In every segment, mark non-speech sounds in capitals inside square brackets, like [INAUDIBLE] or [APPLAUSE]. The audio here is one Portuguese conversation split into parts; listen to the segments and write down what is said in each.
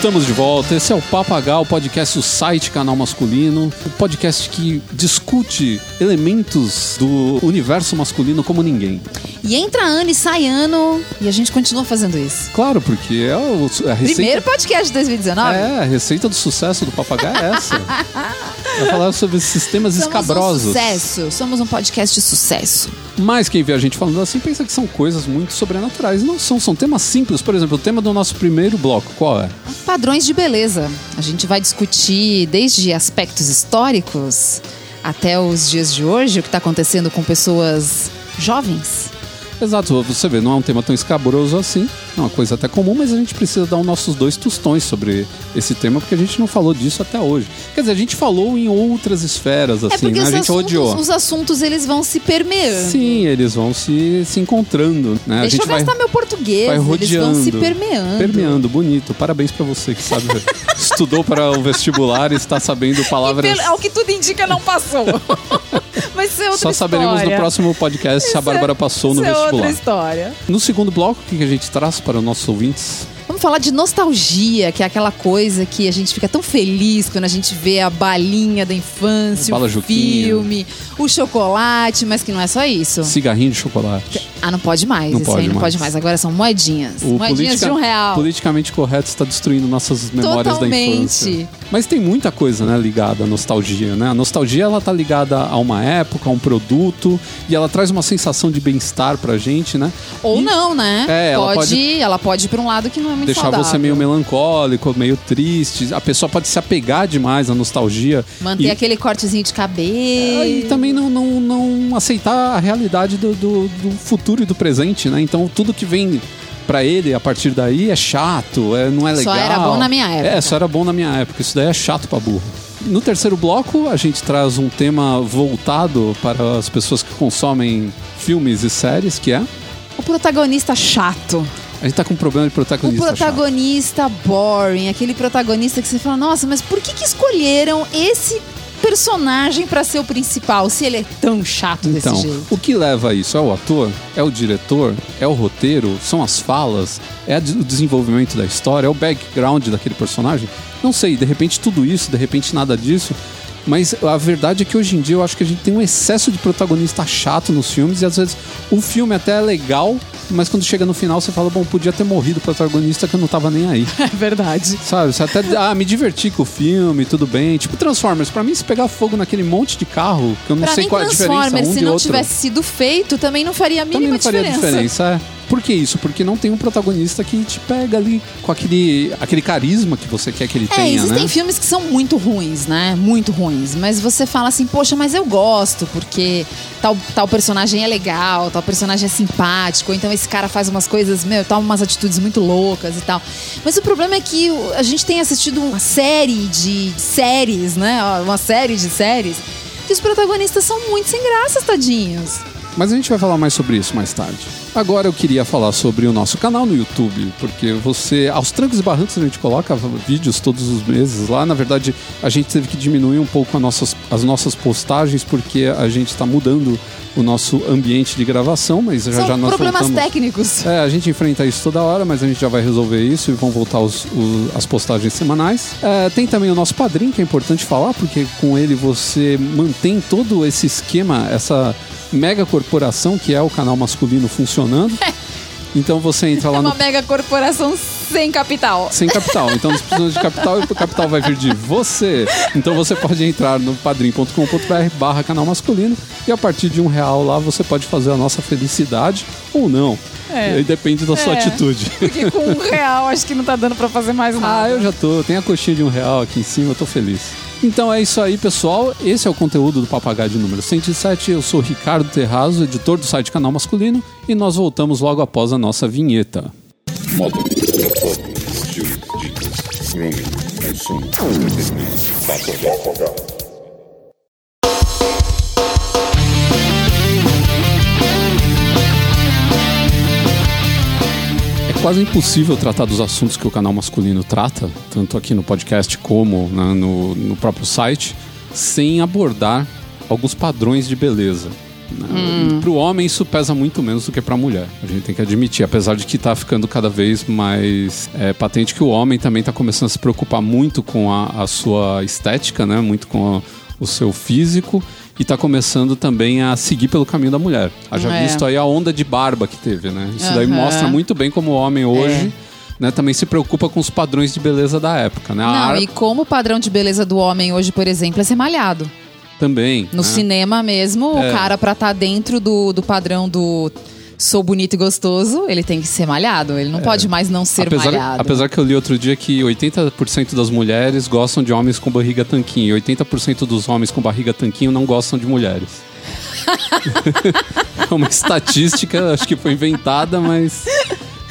Estamos de volta. Esse é o Papagal, o podcast do site Canal Masculino, o podcast que discute elementos do universo masculino como ninguém. E entra ano e sai ano e a gente continua fazendo isso. Claro, porque é o, a receita. Primeiro podcast de 2019. É, a receita do sucesso do Papagaio é essa. [LAUGHS] Vai falar sobre sistemas Somos escabrosos. um sucesso. Somos um podcast de sucesso. Mas quem vê a gente falando assim pensa que são coisas muito sobrenaturais. Não são, são temas simples. Por exemplo, o tema do nosso primeiro bloco, qual é? Padrões de beleza. A gente vai discutir desde aspectos históricos até os dias de hoje, o que está acontecendo com pessoas jovens. Exato, você vê, não é um tema tão escabroso assim, é uma coisa até comum, mas a gente precisa dar os nossos dois tostões sobre esse tema, porque a gente não falou disso até hoje. Quer dizer, a gente falou em outras esferas, é assim, porque né? A gente assuntos, odiou. os assuntos eles vão se permeando. Sim, eles vão se, se encontrando, né? a Deixa gente eu vai, gastar meu português. vai eles rodeando. vão se permeando. Permeando, bonito. Parabéns pra você que sabe, [LAUGHS] estudou para o vestibular e está sabendo [LAUGHS] E palavras... pelo- ao que tudo indica, não passou. [LAUGHS] Vai ser outra Só saberemos no história. próximo podcast se a Isso é- Bárbara passou no isso é vestibular. outra história. No segundo bloco, o que que a gente traz para os nossos ouvintes? Vamos falar de nostalgia, que é aquela coisa que a gente fica tão feliz quando a gente vê a balinha da infância, Bala o Juquinha. filme, o chocolate, mas que não é só isso. Cigarrinho de chocolate. Ah, não pode mais. Não Esse pode aí não mais. pode mais. Agora são moedinhas. O moedinhas de um real. politicamente correto está destruindo nossas memórias da Totalmente. infância. Mas tem muita coisa, né, ligada à nostalgia, né? A nostalgia ela tá ligada a uma época, a um produto, e ela traz uma sensação de bem-estar pra gente, né? Ou E não, né? É, ela pode, pode- ela pode ir pra um lado que não é muito Deixar saudável. você meio melancólico, meio triste. A pessoa pode se apegar demais à nostalgia. Manter e, aquele cortezinho de cabelo. e também não, não, não aceitar a realidade do, do, do futuro e do presente, né? Então tudo que vem pra ele a partir daí é chato, é, não é Só legal. era bom na minha época. É, só era bom na minha época. Isso daí é chato pra burro. No terceiro bloco, a gente traz um tema voltado para as pessoas que consomem filmes e séries, que é. O protagonista chato. A gente tá com um problema de O protagonista. chato. protagonista boring, aquele protagonista que você fala, nossa, mas por que, que escolheram esse personagem pra ser o principal, se ele é tão chato Então, desse jeito? o que leva a isso? É o ator? É o diretor? É o roteiro? São as falas? É o desenvolvimento da história? É o background daquele personagem? Não sei, de repente tudo isso, de repente nada disso. Mas a verdade é que hoje em dia eu acho que a gente tem um excesso de protagonista chato nos filmes e às vezes o filme até é legal, mas quando chega no final você fala, bom, podia ter morrido o protagonista que eu não tava nem aí. [LAUGHS] É verdade. Sabe? Você até, ah, me diverti com o filme, tudo bem. Tipo Transformers, pra mim se pegar fogo naquele monte de carro, que eu não Pra sei qual é a diferença Transformers, um se não outro. tivesse sido feito, também não faria a mínima Também não faria diferença. diferença, é. Por que isso? Porque não tem um protagonista que te pega ali com aquele, aquele carisma que você quer que ele É, tenha, existem né? filmes que são muito ruins, né? Muito ruins. Mas você fala assim, poxa, mas eu gosto, porque tal, tal personagem é legal, tal personagem é simpático, então esse cara faz umas coisas, meu, toma umas atitudes muito loucas e tal. Mas o problema é que a gente tem assistido uma série de séries, né? Uma série de séries, que os protagonistas são muito sem graça, tadinhos. Mas a gente vai falar mais sobre isso mais tarde. Agora eu queria falar sobre o nosso canal no YouTube, porque você, aos trancos e barrancos, a gente coloca vídeos todos os meses lá. Na verdade, a gente teve que diminuir um pouco as nossas, as nossas postagens, porque a gente está mudando o nosso ambiente de gravação, mas já São já nós problemas voltamos. técnicos. É, a gente enfrenta isso toda hora, mas a gente já vai resolver isso e vão voltar os- o- as postagens semanais. É, tem também o nosso padrinho, que é importante falar, porque com ele você mantém todo esse esquema, essa mega corporação que é o canal masculino funcionando. [LAUGHS] Então você entra lá É no uma mega corporação sem capital. sem capital. Então nós precisamos de capital e o capital vai vir de você. Então você pode entrar no padrim.com.br barra canal masculino e a partir de um real lá você pode fazer a nossa felicidade ou não. É. Aí depende da sua É. atitude. Porque com um real acho que não tá dando pra fazer mais nada. Ah, eu já tô. Tem a coxinha de um real aqui em cima, eu tô feliz. Então é isso aí, pessoal. Esse é o conteúdo do Papagaio de número 107. Eu sou Ricardo Terrazo, editor do site Canal Masculino, e nós voltamos logo após a nossa vinheta. Quase impossível tratar dos assuntos que o canal masculino trata, tanto aqui no podcast como né, no, no próprio site, sem abordar alguns padrões de beleza. Hum. Pro homem isso pesa muito menos do que pra mulher. A gente tem que admitir, apesar de que tá ficando cada vez mais é, patente que o homem também tá começando a se preocupar muito com a, a sua estética, né? Muito com a, o seu físico e tá começando também a seguir pelo caminho da mulher. Haja É. visto aí a onda de barba que teve, né? Isso daí Aham. mostra muito bem como o homem hoje né, também se preocupa com os padrões de beleza da época, né? Não, ar- e como o padrão de beleza do homem hoje, por exemplo, é ser malhado. também. No né? cinema mesmo, É. o cara pra estar dentro do, do padrão do sou bonito e gostoso, ele tem que ser malhado. Ele não pode mais não ser É. apesar, malhado. apesar que eu li outro dia que 80% das mulheres gostam de homens com barriga tanquinho e 80% dos homens com barriga tanquinho não gostam de mulheres. [LAUGHS] é uma estatística, acho que foi inventada, mas.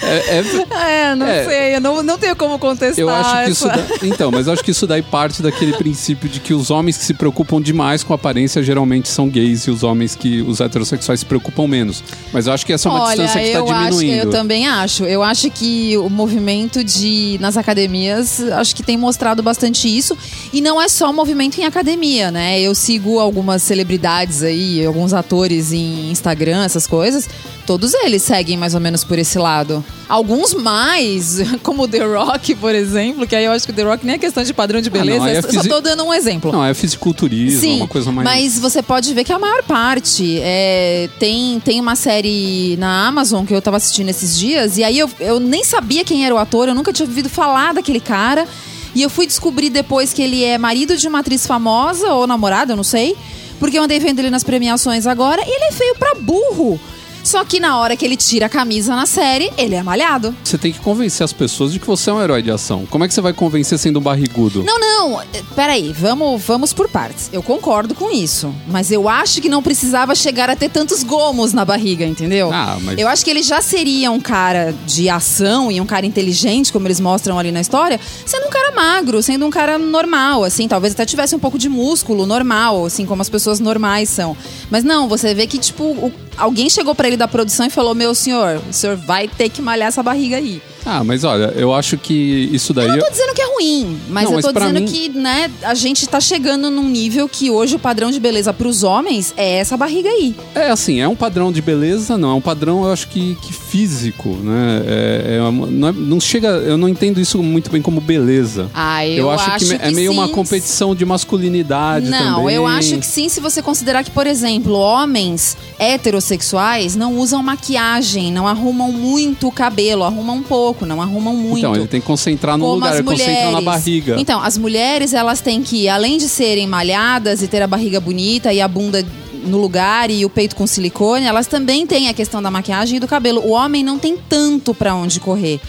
É, é- É, não É. sei, eu não, não tenho como contestar. eu acho que isso. da- então, mas eu acho que isso daí parte daquele princípio de que os homens que se preocupam demais com aparência geralmente são gays e os homens que. os heterossexuais se preocupam menos. Mas eu acho que essa é uma Olha, distância que está eu acho, diminuindo. eu também acho. Eu acho que o movimento de nas academias, acho que tem mostrado bastante isso. E não é só movimento em academia, né? Eu sigo algumas celebridades aí, alguns atores em Instagram, essas coisas. Todos eles seguem mais ou menos por esse lado. Alguns mais, [LAUGHS] como o The Rock, por exemplo, que aí eu acho que o The Rock nem é questão de padrão de Ah, não, beleza, é eu só fisi- tô dando um exemplo. Não, é fisiculturismo, é Sim, uma coisa mais. mas você pode ver que a maior parte é, tem, tem uma série na Amazon que eu tava assistindo esses dias, e aí eu, eu nem sabia quem era o ator, eu nunca tinha ouvido falar daquele cara. E eu fui descobrir depois que ele é marido de uma atriz famosa, ou namorada, eu não sei. Porque eu andei vendo ele nas premiações agora, e ele é feio pra burro. Só que na hora que ele tira a camisa na série, ele é malhado. Você tem que convencer as pessoas de que você é um herói de ação. Como é que você vai convencer sendo um barrigudo? Não, não, eh, peraí, vamos, vamos por partes. Eu concordo com isso, mas eu acho que não precisava chegar a ter tantos gomos na barriga, entendeu? Ah, mas- Eu acho que ele já seria um cara de ação e um cara inteligente, como eles mostram ali na história, sendo um cara magro, sendo um cara normal, assim, talvez até tivesse um pouco de músculo normal, assim, como as pessoas normais são. Mas não, você vê que, tipo, alguém chegou pra ele da produção e falou: Meu senhor, o senhor vai ter que malhar essa barriga aí. Ah, mas olha, eu acho que isso daí. Eu não tô dizendo que é ruim, mas Não, eu tô dizendo mim- que, né, a gente tá chegando num nível que hoje o padrão de beleza pros homens é essa barriga aí. É assim, é um padrão de beleza, não. É um padrão, eu acho que, que físico, né? É, é uma- não, é- não chega. Eu não entendo isso muito bem como beleza. Ah, eu, acho, que, é meio uma sim. competição de masculinidade Não, também. eu acho que sim, se você considerar que, por exemplo, homens heterossexuais não usam maquiagem, não arrumam muito o cabelo, arrumam um pouco, não arrumam muito. Então, ele tem que concentrar no como lugar, ele mulheres. concentra na barriga. Então, as mulheres, elas têm que, além de serem malhadas e ter a barriga bonita e a bunda no lugar e o peito com silicone, elas também têm a questão da maquiagem e do cabelo. O homem não tem tanto pra onde correr.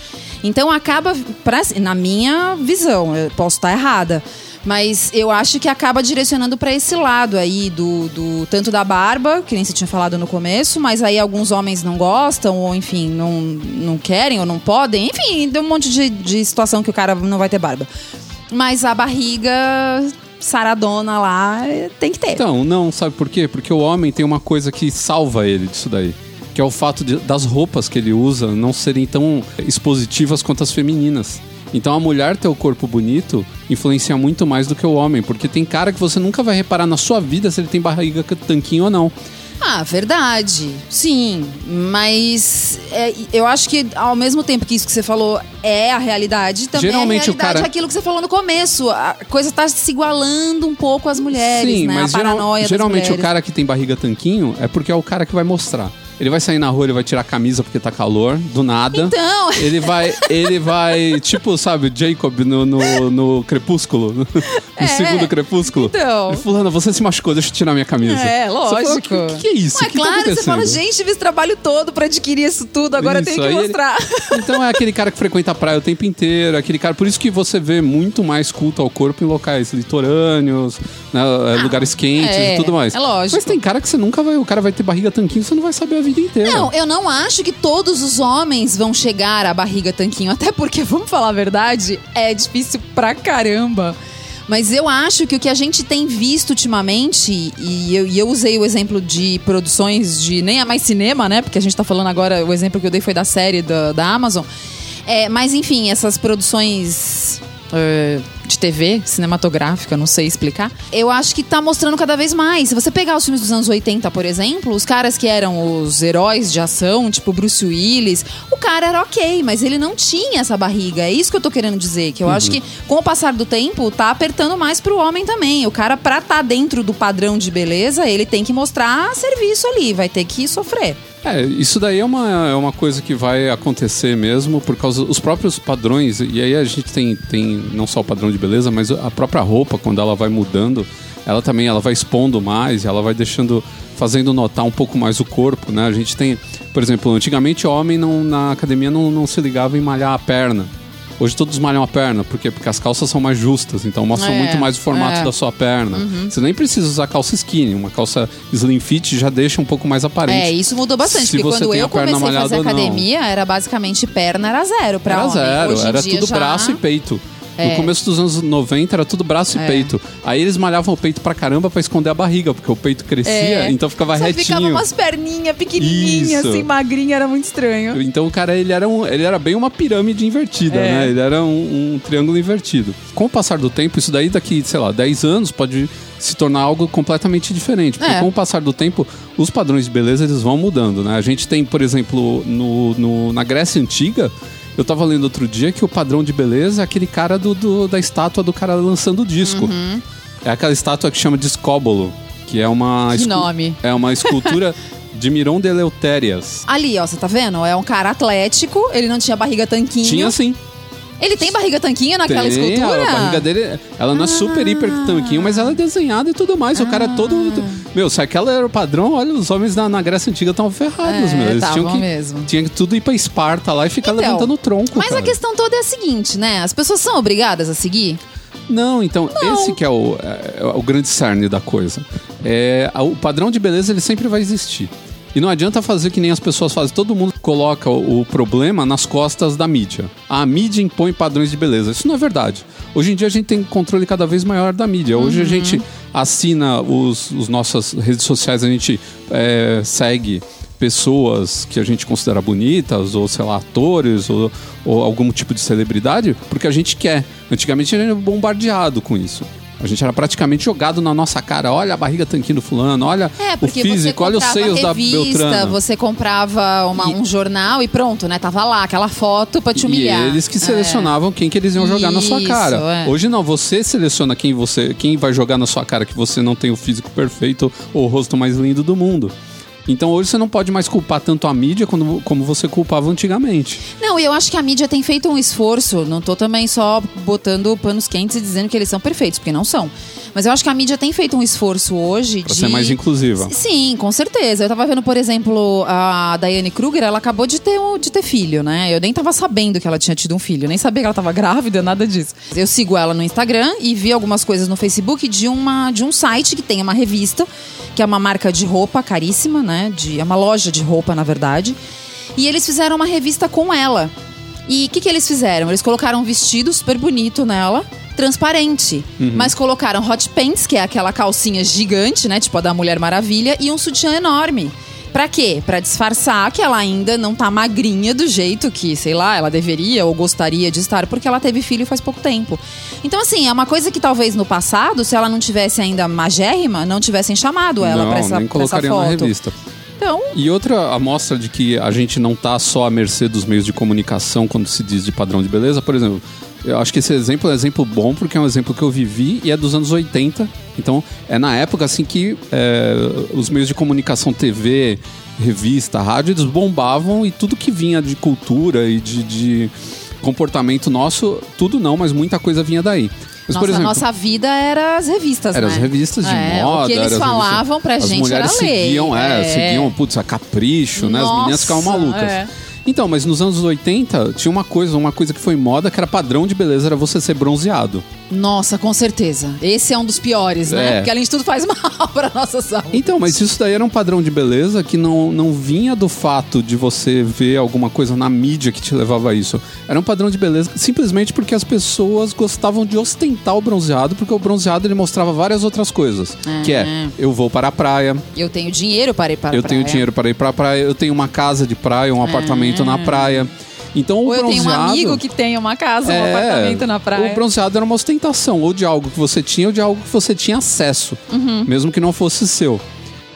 Então acaba, pra- na minha visão, eu posso estar errada, mas eu acho que acaba direcionando pra esse lado aí do, do tanto da barba, que nem você tinha falado no começo, mas aí alguns homens não gostam ou enfim não, não querem ou não podem, enfim, tem um monte de, de situação que o cara não vai ter barba. Mas a barriga saradona lá eh, tem que ter. Então, não, sabe por quê? Porque o homem tem uma coisa que salva ele disso daí. Que é o fato de- das roupas que ele usa não serem tão expositivas quanto as femininas. Então a mulher ter o corpo bonito influencia muito mais do que o homem. Porque tem cara que você nunca vai reparar na sua vida se ele tem barriga tanquinho ou não. Ah, verdade. Sim, mas é, eu acho que ao mesmo tempo que isso que você falou é a realidade, também Geralmente é a realidade cara- aquilo que você falou no começo. A coisa tá se igualando um pouco às mulheres, Sim, né? mas a geral- paranoia geralmente o cara que tem barriga tanquinho é porque é o cara que vai mostrar. Ele vai sair na rua, ele vai tirar a camisa porque tá calor, do nada. Então, Ele vai, ele vai, [LAUGHS] tipo, sabe, Jacob no, no, no Crepúsculo, no É. segundo Crepúsculo. Então. Fulana, você se machucou, deixa eu tirar minha camisa. É, fala, lógico. O que, que é isso? Não, é que tá claro, você fala, gente, tive esse trabalho todo pra adquirir isso tudo, agora eu Isso, tenho que aí ele- mostrar. [LAUGHS] Então é aquele cara que frequenta a praia o tempo inteiro, aquele cara. Por isso que você vê muito mais culto ao corpo em locais litorâneos, né, lugares quentes é, e tudo mais. é lógico. Mas tem cara que você nunca vai. O cara vai ter barriga tanquinho, você não vai saber a vida inteira. Não, eu não acho que todos os homens vão chegar à barriga tanquinho. Até porque, [LAUGHS] vamos falar a verdade, é difícil pra caramba. Mas eu acho que o que a gente tem visto ultimamente, e eu, e eu usei o exemplo de produções de nem é mais cinema, né? Porque a gente tá falando agora, o exemplo que eu dei foi da série da, da Amazon. É, mas enfim, essas produções eh, de TV, cinematográfica, não sei explicar. Eu acho que tá mostrando cada vez mais. Se você pegar os filmes dos anos 80, por exemplo, os caras que eram os heróis de ação, tipo Bruce Willis, o cara era ok, mas ele não tinha essa barriga. É isso que eu tô querendo dizer. Que eu acho que com o passar do tempo, tá apertando mais pro homem também. O cara, pra tá dentro do padrão de beleza, ele tem que mostrar serviço ali, vai ter que sofrer. É, isso daí é uma, é uma coisa que vai acontecer mesmo por causa dos próprios padrões. E aí a gente tem, tem não só o padrão de beleza, mas a própria roupa, quando ela vai mudando, ela também ela vai expondo mais, ela vai deixando, fazendo notar um pouco mais o corpo, né? A gente tem, por exemplo, antigamente o homem não, na academia não, não se ligava em malhar a perna. Hoje todos malham a perna, por quê? Porque as calças são mais justas, então mostram É, muito mais o formato é. Uhum. da sua perna. Você nem precisa usar calça skinny, uma calça slim fit já deixa um pouco mais aparente. É, isso mudou bastante, Se porque quando eu comecei a fazer academia, era basicamente perna era zero pra Era homem. zero, Hoje era dia tudo já- braço e peito. É. No começo dos anos 90 era tudo braço e É. peito. Aí eles malhavam o peito pra caramba pra esconder a barriga, porque o peito crescia, É. então ficava Só retinho. ficava umas perninhas pequenininhas, Isso. assim, magrinha, era muito estranho. Então o cara ele era, um, ele era bem uma pirâmide invertida, É. né? Ele era um, um triângulo invertido. Com o passar do tempo, isso daí daqui, sei lá, 10 anos pode se tornar algo completamente diferente. Porque É. com o passar do tempo, os padrões de beleza eles vão mudando, né? A gente tem, por exemplo, no, no- na Grécia Antiga, eu tava lendo outro dia que o padrão de beleza é aquele cara do, do- da estátua do cara lançando o disco. Uhum. É aquela estátua que chama de Scóbolo, que é uma... Que nome. É uma escultura [LAUGHS] de Miron de Eleuthérias. Ali, ó, você tá vendo? É um cara atlético, ele não tinha barriga tanquinho. Tinha sim. Ele tem barriga tanquinho naquela Tem, escultura? A barriga dele, ela não é super hiper tanquinho, mas ela é desenhada e tudo mais. O cara é todo. Meu, se aquela era o padrão, olha, os homens na, na Grécia Antiga estavam ferrados, É, meu. Eles tinham que, mesmo. Tinha que tudo ir pra Esparta lá e ficar Então, levantando o tronco. Mas a cara. questão toda é a seguinte, né? As pessoas são obrigadas a seguir? Não, então, esse que é o, é o grande cerne da coisa. É, a- o padrão de beleza, ele sempre vai existir. E não adianta fazer que nem as pessoas fazem. Todo mundo coloca o, problema nas costas da mídia. A mídia impõe padrões de beleza. Isso não é verdade. Hoje em dia a gente tem controle cada vez maior da mídia. Hoje a gente assina os, os nossas redes sociais, a gente é, segue pessoas que a gente considera bonitas, ou sei lá, atores, ou, ou algum tipo de celebridade, porque a gente quer. Antigamente a gente era bombardeado com isso. A gente era praticamente jogado na nossa cara. Olha a barriga tanquinho do fulano, olha É, o físico, olha os seios da Beltrana. você comprava uma- E- um jornal e pronto, né? Tava lá, aquela foto pra te E humilhar. eles que É. selecionavam quem que eles iam jogar na sua Isso, cara. é. Hoje não, você seleciona quem você, quem vai jogar na sua cara que você não tem o físico perfeito ou o rosto mais lindo do mundo. Então hoje você não pode mais culpar tanto a mídia como, como você culpava antigamente. Não, e eu acho que a mídia tem feito um esforço. Não tô também só botando panos quentes e dizendo que eles são perfeitos, porque não são. Mas eu acho que a mídia tem feito um esforço hoje Pra de. ser mais inclusiva. Sim, com certeza. Eu tava vendo, por exemplo, a Daiane Kruger, ela acabou de ter, um- de ter filho, né? Eu nem tava sabendo que ela tinha tido um filho, nem sabia que ela tava grávida, nada disso. Eu sigo ela no Instagram e vi algumas coisas no Facebook de, uma, de um site que tem uma revista, que é uma marca de roupa caríssima, né? De, é uma loja de roupa, na verdade. E eles fizeram uma revista com ela. E o que, que eles fizeram? Eles colocaram um vestido super bonito nela, transparente. Mas colocaram hot pants, que é aquela calcinha gigante, né? Tipo a da Mulher Maravilha, e um sutiã enorme. Pra quê? Pra disfarçar que ela ainda não tá magrinha do jeito que, sei lá, ela deveria ou gostaria de estar, porque ela teve filho faz pouco tempo. Então, assim, é uma coisa que talvez no passado, se ela não tivesse ainda magérrima, não tivessem chamado ela não, pra essa, nem pra essa colocaria na foto. revista. Então, E outra amostra de que a gente não tá só à mercê dos meios de comunicação quando se diz de padrão de beleza, por exemplo, eu acho que esse exemplo é um exemplo bom porque é um exemplo que eu vivi e é dos anos 80. Então, é na época assim que é, os meios de comunicação, TV, revista, rádio, eles bombavam e tudo que vinha de cultura e de, de comportamento nosso, tudo não, mas muita coisa vinha daí. Mas, nossa, exemplo, nossa vida era as revistas, eram né? as revistas de É, moda. O que eles era as falavam revistas- pra as gente era mulheres lei. seguiam, é, seguiam, putz, a capricho, né? As Nossa, meninas ficavam malucas. é. Então, mas nos anos 80 tinha uma coisa, uma coisa que foi moda, que era padrão de beleza, era você ser bronzeado. Nossa, com certeza. Esse é um dos piores, né? É. Porque além de tudo faz mal [LAUGHS] pra nossa saúde. Então, mas isso daí era um padrão de beleza que não, não vinha do fato de você ver alguma coisa na mídia que te levava a isso. Era um padrão de beleza simplesmente porque as pessoas gostavam de ostentar o bronzeado, porque o bronzeado ele mostrava várias outras coisas. Que é, eu vou para a praia, Eu tenho dinheiro para ir para a eu tenho praia. dinheiro para ir para a praia, eu tenho uma casa de praia, um apartamento na praia. Então o Ou eu tenho um bronzeado... amigo que tem uma casa, um É, apartamento na praia. O bronzeado era uma ostentação, ou de algo que você tinha, ou de algo que você tinha acesso, Uhum. mesmo que não fosse seu.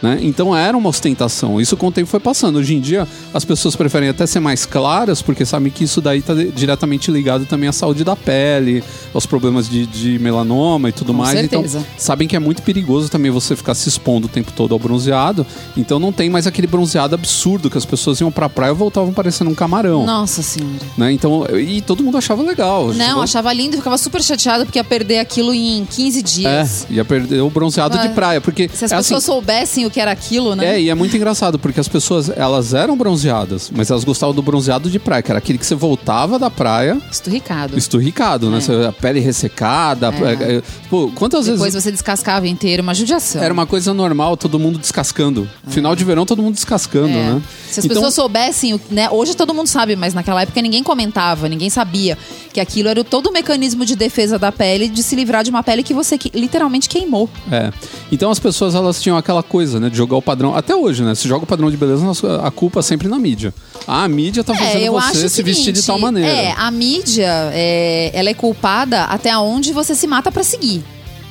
Né? Então era uma ostentação. Isso com o tempo foi passando. Hoje em dia, as pessoas preferem até ser mais claras, porque sabem que isso daí está diretamente ligado também à saúde da pele, aos problemas de, de melanoma e tudo Com mais. certeza. Então, sabem que é muito perigoso também você ficar se expondo o tempo todo ao bronzeado. Então não tem mais aquele bronzeado absurdo que as pessoas iam pra praia e voltavam parecendo um camarão. Nossa senhora. Né? Então, e todo mundo achava legal. Não, Chegou- achava lindo e ficava super chateado porque ia perder aquilo em 15 É, dias. ia perder o bronzeado de praia, porque Se as é pessoas assim, soubessem o que era aquilo, né? é, e é muito engraçado, porque as pessoas, elas eram bronzeadas, mas elas gostavam do bronzeado de praia, que era aquele que você voltava da praia Esturricado. esturricado, né? É. A pele ressecada. É. é, Pô, quantas Depois vezes você descascava inteiro, uma judiação. era uma coisa normal, todo mundo descascando. Final de verão, todo mundo descascando, É. né? Se as Então- pessoas soubessem, né? Hoje todo mundo sabe, mas naquela época ninguém comentava, ninguém sabia que aquilo era todo o mecanismo de defesa da pele, de se livrar de uma pele que você que- literalmente queimou. É. Então as pessoas elas tinham aquela coisa, né, de jogar o padrão. Até hoje, né? Se joga o padrão de beleza, a culpa é sempre na mídia. Ah, a mídia tá fazendo É, você se vestir de seguinte, tal maneira. É, a mídia, é, ela é culpada até onde você se mata pra seguir.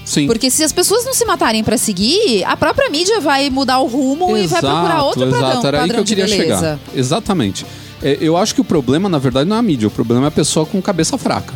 Sim. Porque se as pessoas não se matarem pra seguir, a própria mídia vai mudar o rumo e vai procurar outro padrão, Exato, era aí padrão que eu queria chegar. Exatamente. É, eu acho que o problema, na verdade, não é a mídia, o problema é a pessoa com cabeça fraca.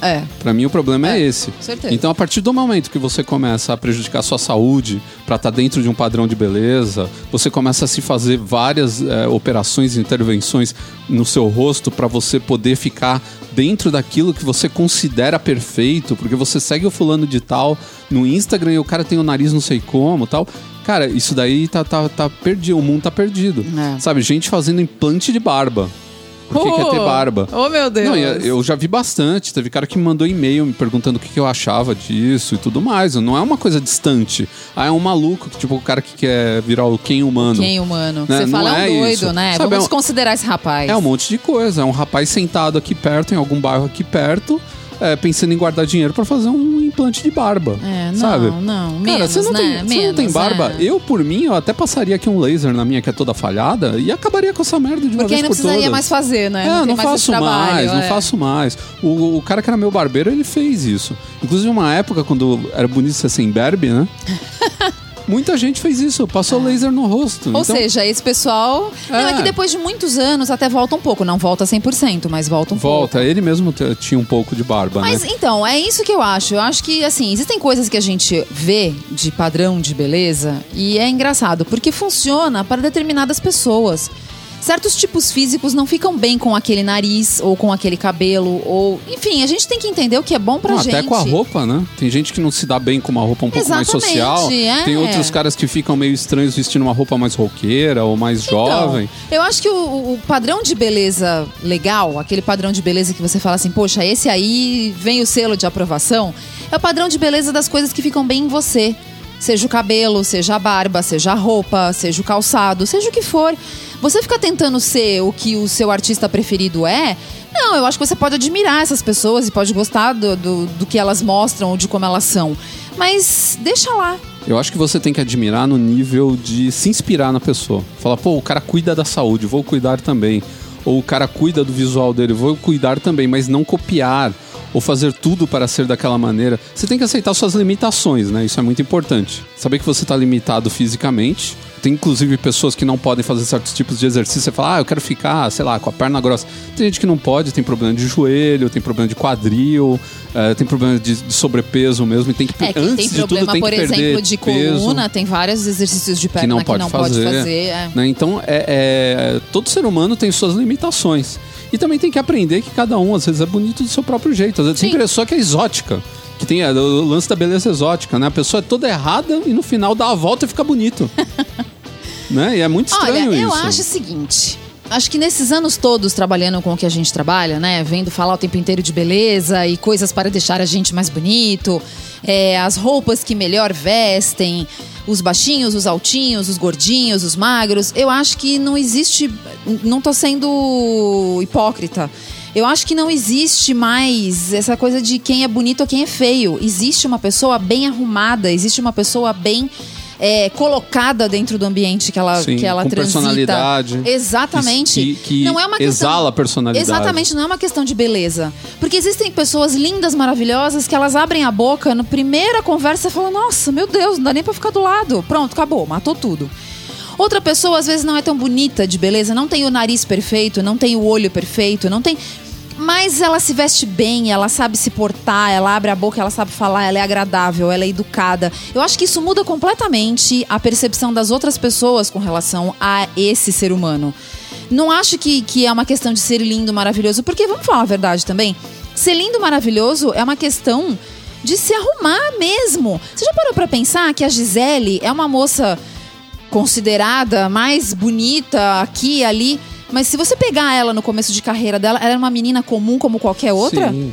É. Pra mim, o problema é, É, esse. certeza. Então, a partir do momento que você começa a prejudicar a sua saúde pra estar dentro de um padrão de beleza, você começa a se fazer várias é, operações, intervenções no seu rosto pra você poder ficar dentro daquilo que você considera perfeito, porque você segue o fulano de tal no Instagram e o cara tem o nariz não sei como tal. Cara, isso daí tá, tá, tá perdido, o mundo tá perdido. É. Sabe, gente fazendo implante de barba. Porque quer ter barba. Oh, meu Deus. Não, eu já vi bastante. Teve cara que me mandou e-mail me perguntando o que, eu achava disso e tudo mais. Não é uma coisa distante. Ah, é um maluco, tipo o cara que quer virar o quem humano. Quem humano? Né? Você fala Não é um é doido, isso. né? Sabe, Vamos é um- considerar esse rapaz. É um monte de coisa. É um rapaz sentado aqui perto, em algum bairro aqui perto, é, pensando em guardar dinheiro pra fazer um implante de barba. É, não, sabe? não, Cara, menos, você não, né? tem, você não tem Menos, barba. né? Eu, por mim, eu até passaria aqui um laser na minha que é toda falhada e acabaria com essa merda de uma Porque vez aí não por precisaria todas. mais fazer, né? É, não, esse faço trabalho, mais, não é. faço mais. O, o cara que era meu barbeiro, ele fez isso. Inclusive, uma época, quando era bonito ser sem berbe, né? [LAUGHS] Muita gente fez isso, passou laser no rosto. Ou Então, seja, esse pessoal. Não, é É. que depois de muitos anos até volta um pouco. Não volta 100%, mas volta um pouco. volta. Ele mesmo tinha um pouco de barba, Mas né? então, é isso que eu acho. Eu acho que, assim, existem coisas que a gente vê de padrão de beleza e é engraçado, porque funciona para determinadas pessoas. Certos tipos físicos não ficam bem com aquele nariz ou com aquele cabelo, ou. Enfim, a gente tem que entender o que é bom pra Não, gente. até com a roupa, né? Tem gente que não se dá bem com uma roupa um pouco mais Exatamente, social. é. Tem outros caras que ficam meio estranhos vestindo uma roupa mais roqueira ou mais jovem. Então, eu acho que o, o padrão de beleza legal, aquele padrão de beleza que você fala assim, poxa, esse aí vem o selo de aprovação, é o padrão de beleza das coisas que ficam bem em você. Seja o cabelo, seja a barba, seja a roupa, seja o calçado, seja o que for. Você fica tentando ser o que o seu artista preferido é. Não, eu acho que você pode admirar essas pessoas e pode gostar do, do, do que elas mostram ou de como elas são. Mas deixa lá. Eu acho que você tem que admirar no nível de se inspirar na pessoa. Falar, pô, o cara cuida da saúde, vou cuidar também. Ou o cara cuida do visual dele, vou cuidar também, mas não copiar ou fazer tudo para ser daquela maneira. Você tem que aceitar suas limitações, né? Isso é muito importante. Saber que você está limitado fisicamente. Tem inclusive pessoas que não podem fazer certos tipos de exercício. Você fala, ah, eu quero ficar, sei lá, com a perna grossa. Tem gente que não pode, tem problema de joelho, tem problema de quadril, eh, tem problema de, de sobrepeso mesmo. E tem que, É, antes tem de tudo, problema, tem por que perder exemplo, de peso coluna, tem vários exercícios de perna que não pode fazer. é. né? Então, é, é- todo ser humano tem suas limitações. E também tem que aprender que cada um, às vezes, é bonito do seu próprio jeito. Às vezes tem Sim. pessoa que é exótica. Que tem é, o lance da beleza exótica, né? A pessoa é toda errada e no final dá a volta e fica bonito. [LAUGHS] né? E é muito estranho Olha, eu isso. acho o seguinte. Acho que nesses anos todos trabalhando com o que a gente trabalha, né? Vendo falar o tempo inteiro de beleza e coisas para deixar a gente mais bonito, é, as roupas que melhor vestem, os baixinhos, os altinhos, os gordinhos, os magros. Eu acho que não existe. Não tô sendo hipócrita. Eu acho que não existe mais essa coisa de quem é bonito ou quem é feio. Existe uma pessoa bem arrumada, existe uma pessoa bem é, colocada dentro do ambiente que ela, Sim, que ela com transita. personalidade. Exatamente. Que, que não é uma questão... exala a personalidade. Exatamente, não é uma questão de beleza. Porque existem pessoas lindas, maravilhosas, que elas abrem a boca, na primeira conversa, e falam: Nossa, meu Deus, não dá nem pra ficar do lado. Pronto, acabou, matou tudo. Outra pessoa, às vezes, não é tão bonita de beleza, não tem o nariz perfeito, não tem o olho perfeito, não tem. Mas ela se veste bem, ela sabe se portar, ela abre a boca, ela sabe falar, ela é agradável, ela é educada. Eu acho que isso muda completamente a percepção das outras pessoas com relação a esse ser humano. Não acho que, que é uma questão de ser lindo, maravilhoso, porque vamos falar a verdade também. Ser lindo, maravilhoso é uma questão de se arrumar mesmo. Você já parou pra pensar que a Gisele é uma moça considerada mais bonita aqui e ali? Mas se você pegar ela no começo de carreira dela, ela era uma menina comum como qualquer outra. Sim,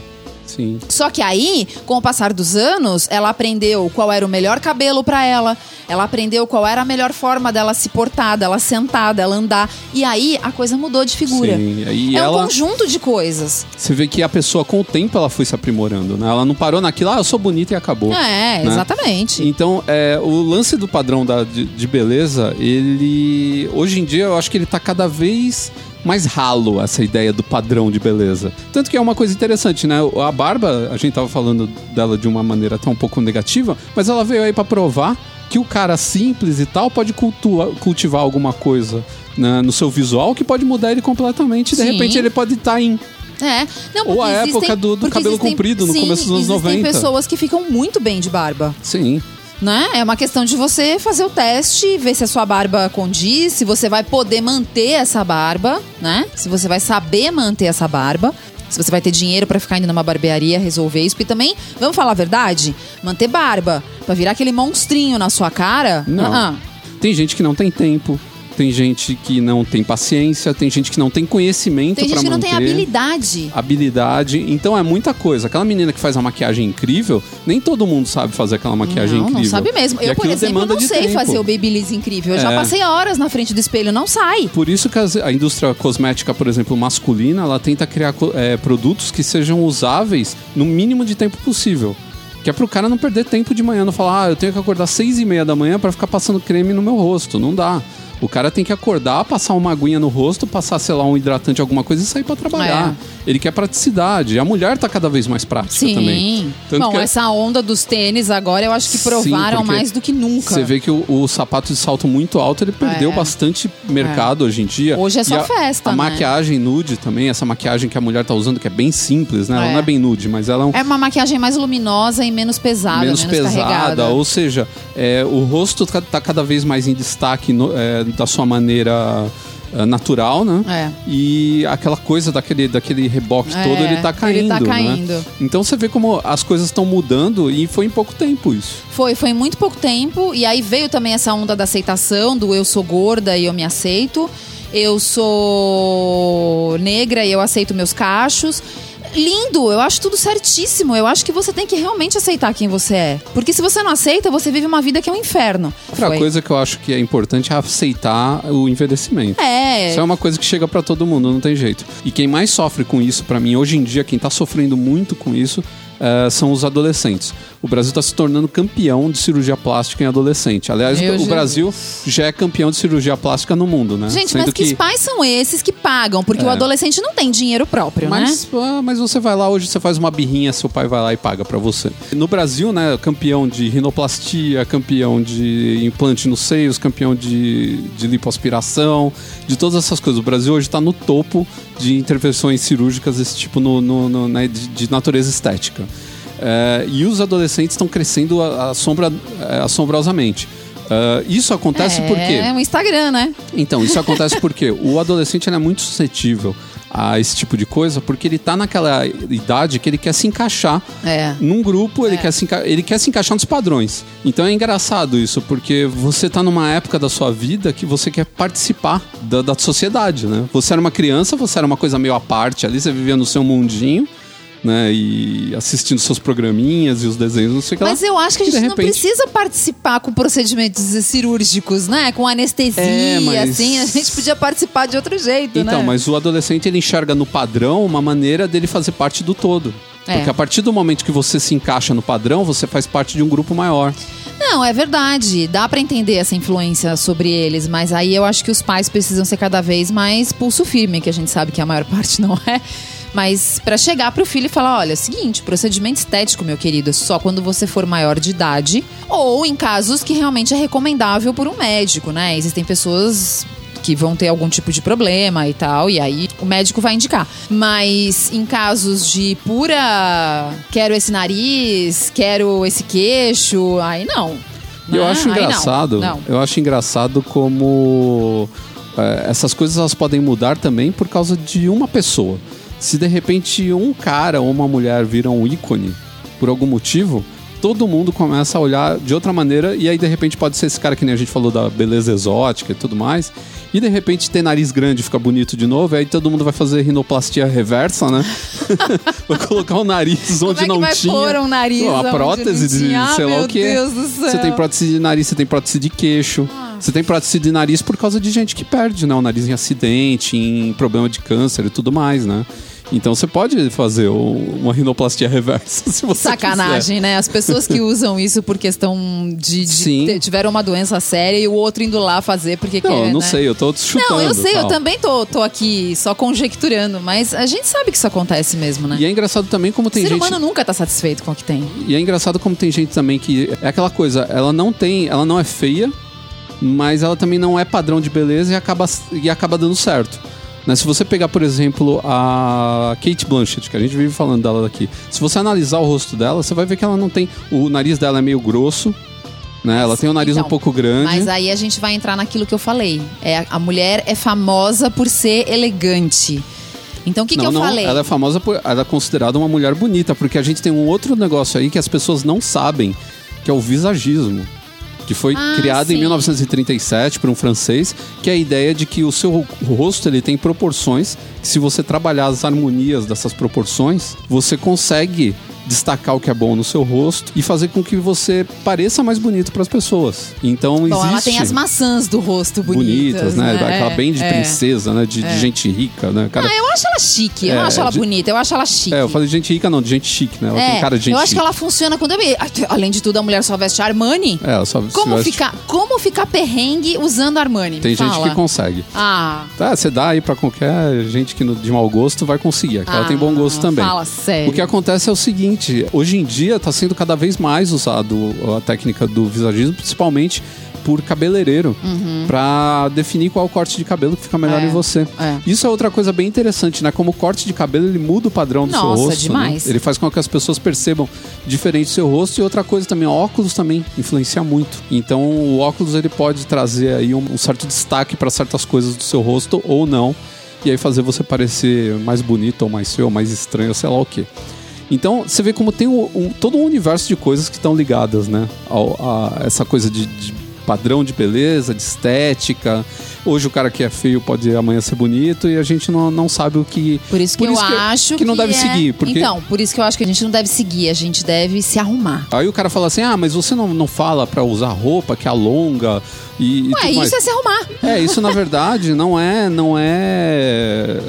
sim. Só que aí, com o passar dos anos, ela aprendeu qual era o melhor cabelo pra ela, ela aprendeu qual era a melhor forma dela se portar, dela sentar, dela andar. E aí a coisa mudou de figura. Sim, aí é um ela- conjunto de coisas. Você vê que a pessoa, com o tempo, ela foi se aprimorando, né? Ela não parou naquilo, ah, eu sou bonita e acabou. É, né? exatamente. Então, é, o lance do padrão da, de, de beleza, ele. Hoje em dia, eu acho que ele tá cada vez mais ralo, essa ideia do padrão de beleza. Tanto que é uma coisa interessante, né? A Barba, a gente tava falando dela de uma maneira até um pouco negativa, mas ela veio aí pra provar que o cara simples e tal pode cultua- cultivar alguma coisa né, no seu visual que pode mudar ele completamente. De Sim. repente, ele pode estar em. É. Não, Ou a existem- época do- do cabelo existem- comprido, no sim, começo dos anos existem 90. pessoas que ficam muito bem de barba. Sim. Né? É uma questão de você fazer o teste, ver se a sua barba condiz, se você vai poder manter essa barba, né? Se você vai saber manter essa barba. Se você vai ter dinheiro pra ficar indo numa barbearia resolver isso. E também, vamos falar a verdade? Manter barba pra virar aquele monstrinho na sua cara. Não. ah, Tem gente que não tem tempo, tem gente que não tem paciência, tem gente que não tem conhecimento Tem pra gente que não tem manter habilidade. habilidade. Então é muita coisa. Aquela menina que faz a maquiagem incrível, nem todo mundo sabe fazer aquela maquiagem não, incrível. não sabe mesmo. E Eu, por exemplo, não sei tempo. fazer o Babyliss incrível. Eu já É. passei horas na frente do espelho, não sai. Por isso que a indústria cosmética, por exemplo, masculina, ela tenta criar é, produtos que sejam usáveis no mínimo de tempo possível. Que é pro cara não perder tempo de manhã, não falar, ah, eu tenho que acordar seis e meia da manhã pra ficar passando creme no meu rosto. Não dá. O cara tem que acordar, passar uma aguinha no rosto, passar, sei lá, um hidratante, alguma coisa e sair pra trabalhar. Ele quer praticidade. A mulher tá cada vez mais prática Sim. também. Tanto Bom, que- essa onda dos tênis agora eu acho que Sim, provaram porque mais do que nunca. Você vê que o, o sapato de salto muito alto, ele perdeu É. bastante mercado hoje em dia. Hoje é só E a, festa, A né? maquiagem nude também, essa maquiagem que a mulher tá usando, que é bem simples, né? Ela É. não é bem nude, mas ela é um É uma maquiagem mais luminosa e menos pesada, menos menos, pesada. carregada. Ou seja, é, o rosto tá, tá cada vez mais em destaque no- é, da sua maneira é, natural, né? É. E aquela coisa daquele, daquele reboque É, todo, ele tá caindo. ele tá né? caindo. Então você vê como as coisas estão mudando e foi em pouco tempo isso. Foi, foi em muito pouco tempo. E aí veio também essa onda da aceitação, do eu sou gorda e eu me aceito. Eu sou negra e eu aceito meus cachos. Lindo, eu acho tudo certíssimo. Eu acho que você tem que realmente aceitar quem você é. Porque se você não aceita, você vive uma vida que é um inferno. Outra Foi. coisa que eu acho que é importante é aceitar o envelhecimento. É. Isso é uma coisa que chega pra todo mundo, não tem jeito. E quem mais sofre com isso, pra mim, hoje em dia, quem tá sofrendo muito com isso, eh, são os adolescentes. O Brasil tá se tornando campeão de cirurgia plástica em adolescente. Aliás, Meu o Jesus. Brasil já é campeão de cirurgia plástica no mundo, né? Gente, Sendo mas que pais são esses que pagam? Porque É. o adolescente não tem dinheiro próprio, né? Mas, ah, mas você vai lá hoje, você faz uma birrinha, seu pai vai lá e paga pra você. No Brasil, né, campeão de rinoplastia, campeão de implante nos seios, campeão de, de lipoaspiração, de todas essas coisas. O Brasil hoje tá no topo de intervenções cirúrgicas desse tipo no, no- no- né, de, de natureza estética. É, e os adolescentes estão crescendo assombra- é, assombrosamente. É, isso acontece é, porque É um Instagram, né? então, isso acontece porque o adolescente é muito suscetível a esse tipo de coisa, porque ele tá naquela idade que ele quer se encaixar É. num grupo, ele, quer se enca- ele quer se encaixar nos padrões. Então é engraçado isso, porque você tá numa época da sua vida que você quer participar da, da sociedade, né? Você era uma criança, você era uma coisa meio à parte ali, você vivia no seu mundinho. Né, e assistindo seus programinhas e os desenhos, não sei o que lá. Mas eu acho que a gente de não repente- precisa participar com procedimentos cirúrgicos, né? Com anestesia, É, mas- assim. A gente podia participar de outro jeito, né? Então, mas o adolescente ele enxerga no padrão uma maneira dele fazer parte do todo. É. Porque a partir do momento que você se encaixa no padrão, você faz parte de um grupo maior. Não, é verdade. Dá pra entender essa influência sobre eles, mas aí eu acho que os pais precisam ser cada vez mais pulso firme, que a gente sabe que a maior [LAUGHS] parte não é. Mas pra chegar pro filho e falar, olha, o seguinte, procedimento estético, meu querido, só quando você for maior de idade ou em casos que realmente é recomendável por um médico, né? Existem pessoas que vão ter algum tipo de problema e tal, e aí o médico vai indicar. Mas em casos de pura quero esse nariz, quero esse queixo, aí não. E eu Né? acho Aí não. engraçado, Não. eu acho engraçado como é, essas coisas elas podem mudar também por causa de uma pessoa. Se de repente um cara ou uma mulher viram um ícone por algum motivo, todo mundo começa a olhar de outra maneira e aí de repente pode ser esse cara que nem a gente falou da beleza exótica e tudo mais. E de repente ter nariz grande fica bonito de novo, e aí todo mundo vai fazer rinoplastia reversa, né? [LAUGHS] vai colocar o nariz onde Como é não vai tinha. pôr um nariz Pô, a prótese de tinha? Ah, sei lá o que. Deus do céu. Você tem prótese de nariz, você tem prótese de queixo. Você tem prótese de nariz por causa de gente que perde, né? O nariz em acidente, em problema de câncer e tudo mais, né? Então você pode fazer o- uma rinoplastia reversa [LAUGHS] se você Sacanagem, né? As pessoas que [LAUGHS] usam isso por questão de, de tiveram uma doença séria e o outro indo lá fazer porque quiser. Não, quer, eu não né? sei, eu tô chutando. Não, eu sei, eu tal. também tô, tô aqui só conjecturando, mas a gente sabe que isso acontece mesmo, né? E é engraçado também como o tem ser gente. humano nunca tá satisfeito com o que tem. E é engraçado como tem gente também que é aquela coisa, ela não tem, ela não é feia, mas ela também não é padrão de beleza e acaba, e acaba dando certo. Né? Se você pegar, por exemplo, a Kate Blanchett, que a gente vive falando dela daqui, se você analisar o rosto dela, você vai ver que ela não tem. O nariz dela é meio grosso, né? Ela tem o nariz Então, um pouco grande. Mas aí a gente vai entrar naquilo que eu falei. É, a mulher é famosa por ser elegante. Então o que, que não, eu não, falei? ela é famosa por. Ela é considerada uma mulher bonita, porque a gente tem um outro negócio aí que as pessoas não sabem, que é o visagismo. Que foi Ah, criado em sim. 1937 por um francês, que é a ideia de que o seu rosto ele tem proporções, que se você trabalhar as harmonias dessas proporções, você consegue destacar o que é bom no seu rosto e fazer com que você pareça mais bonito para as pessoas. Então Bom, existe ela tem as maçãs do rosto bonitas, bonitas, né? Aquela É, bem de é. princesa, né? De, de gente rica, né? Cara, Ah, eu acho ela chique. Eu não É, acho ela de- bonita, eu acho ela chique. é, eu falei de gente rica, não, de gente chique, né? Ela É, tem cara de gente eu acho chique. que ela funciona quando eu... Além de tudo, a mulher só veste Armani. É, ela só se Como veste- ficar, como ficar perrengue usando Armani? Tem gente Fala. que consegue. Ah, Tá, você dá aí pra qualquer gente que de mau gosto vai conseguir. Aquela ah, tem bom gosto também. Fala sério. O que acontece é o seguinte, hoje em dia está sendo cada vez mais usado a técnica do visagismo, principalmente por cabeleireiro, pra definir qual corte de cabelo que fica melhor Uhum. É, em você. é. Isso é outra coisa bem interessante, né? Como o corte de cabelo ele muda o padrão do Nossa, seu rosto. demais. né? Ele faz com que as pessoas percebam diferente o seu rosto e outra coisa também, óculos também influencia muito. Então o óculos ele pode trazer aí um, um certo destaque para certas coisas do seu rosto ou não. E aí fazer você parecer mais bonito ou mais feio ou mais estranho, sei lá o quê. Então, você vê como tem um- um- todo um universo de coisas que estão ligadas, né? ao- a essa coisa de, de padrão de beleza, de estética. Hoje o cara que é feio pode amanhã ser bonito e a gente não, não sabe o que. Por isso que eu acho que não deve é- seguir. Porque Então, por isso que eu acho que a gente não deve seguir, a gente deve se arrumar. Aí o cara fala assim: ah, mas você não, não fala pra usar roupa que alonga e. e Ué, tudo isso mais. é se arrumar. É, isso na [LAUGHS] verdade não é, não é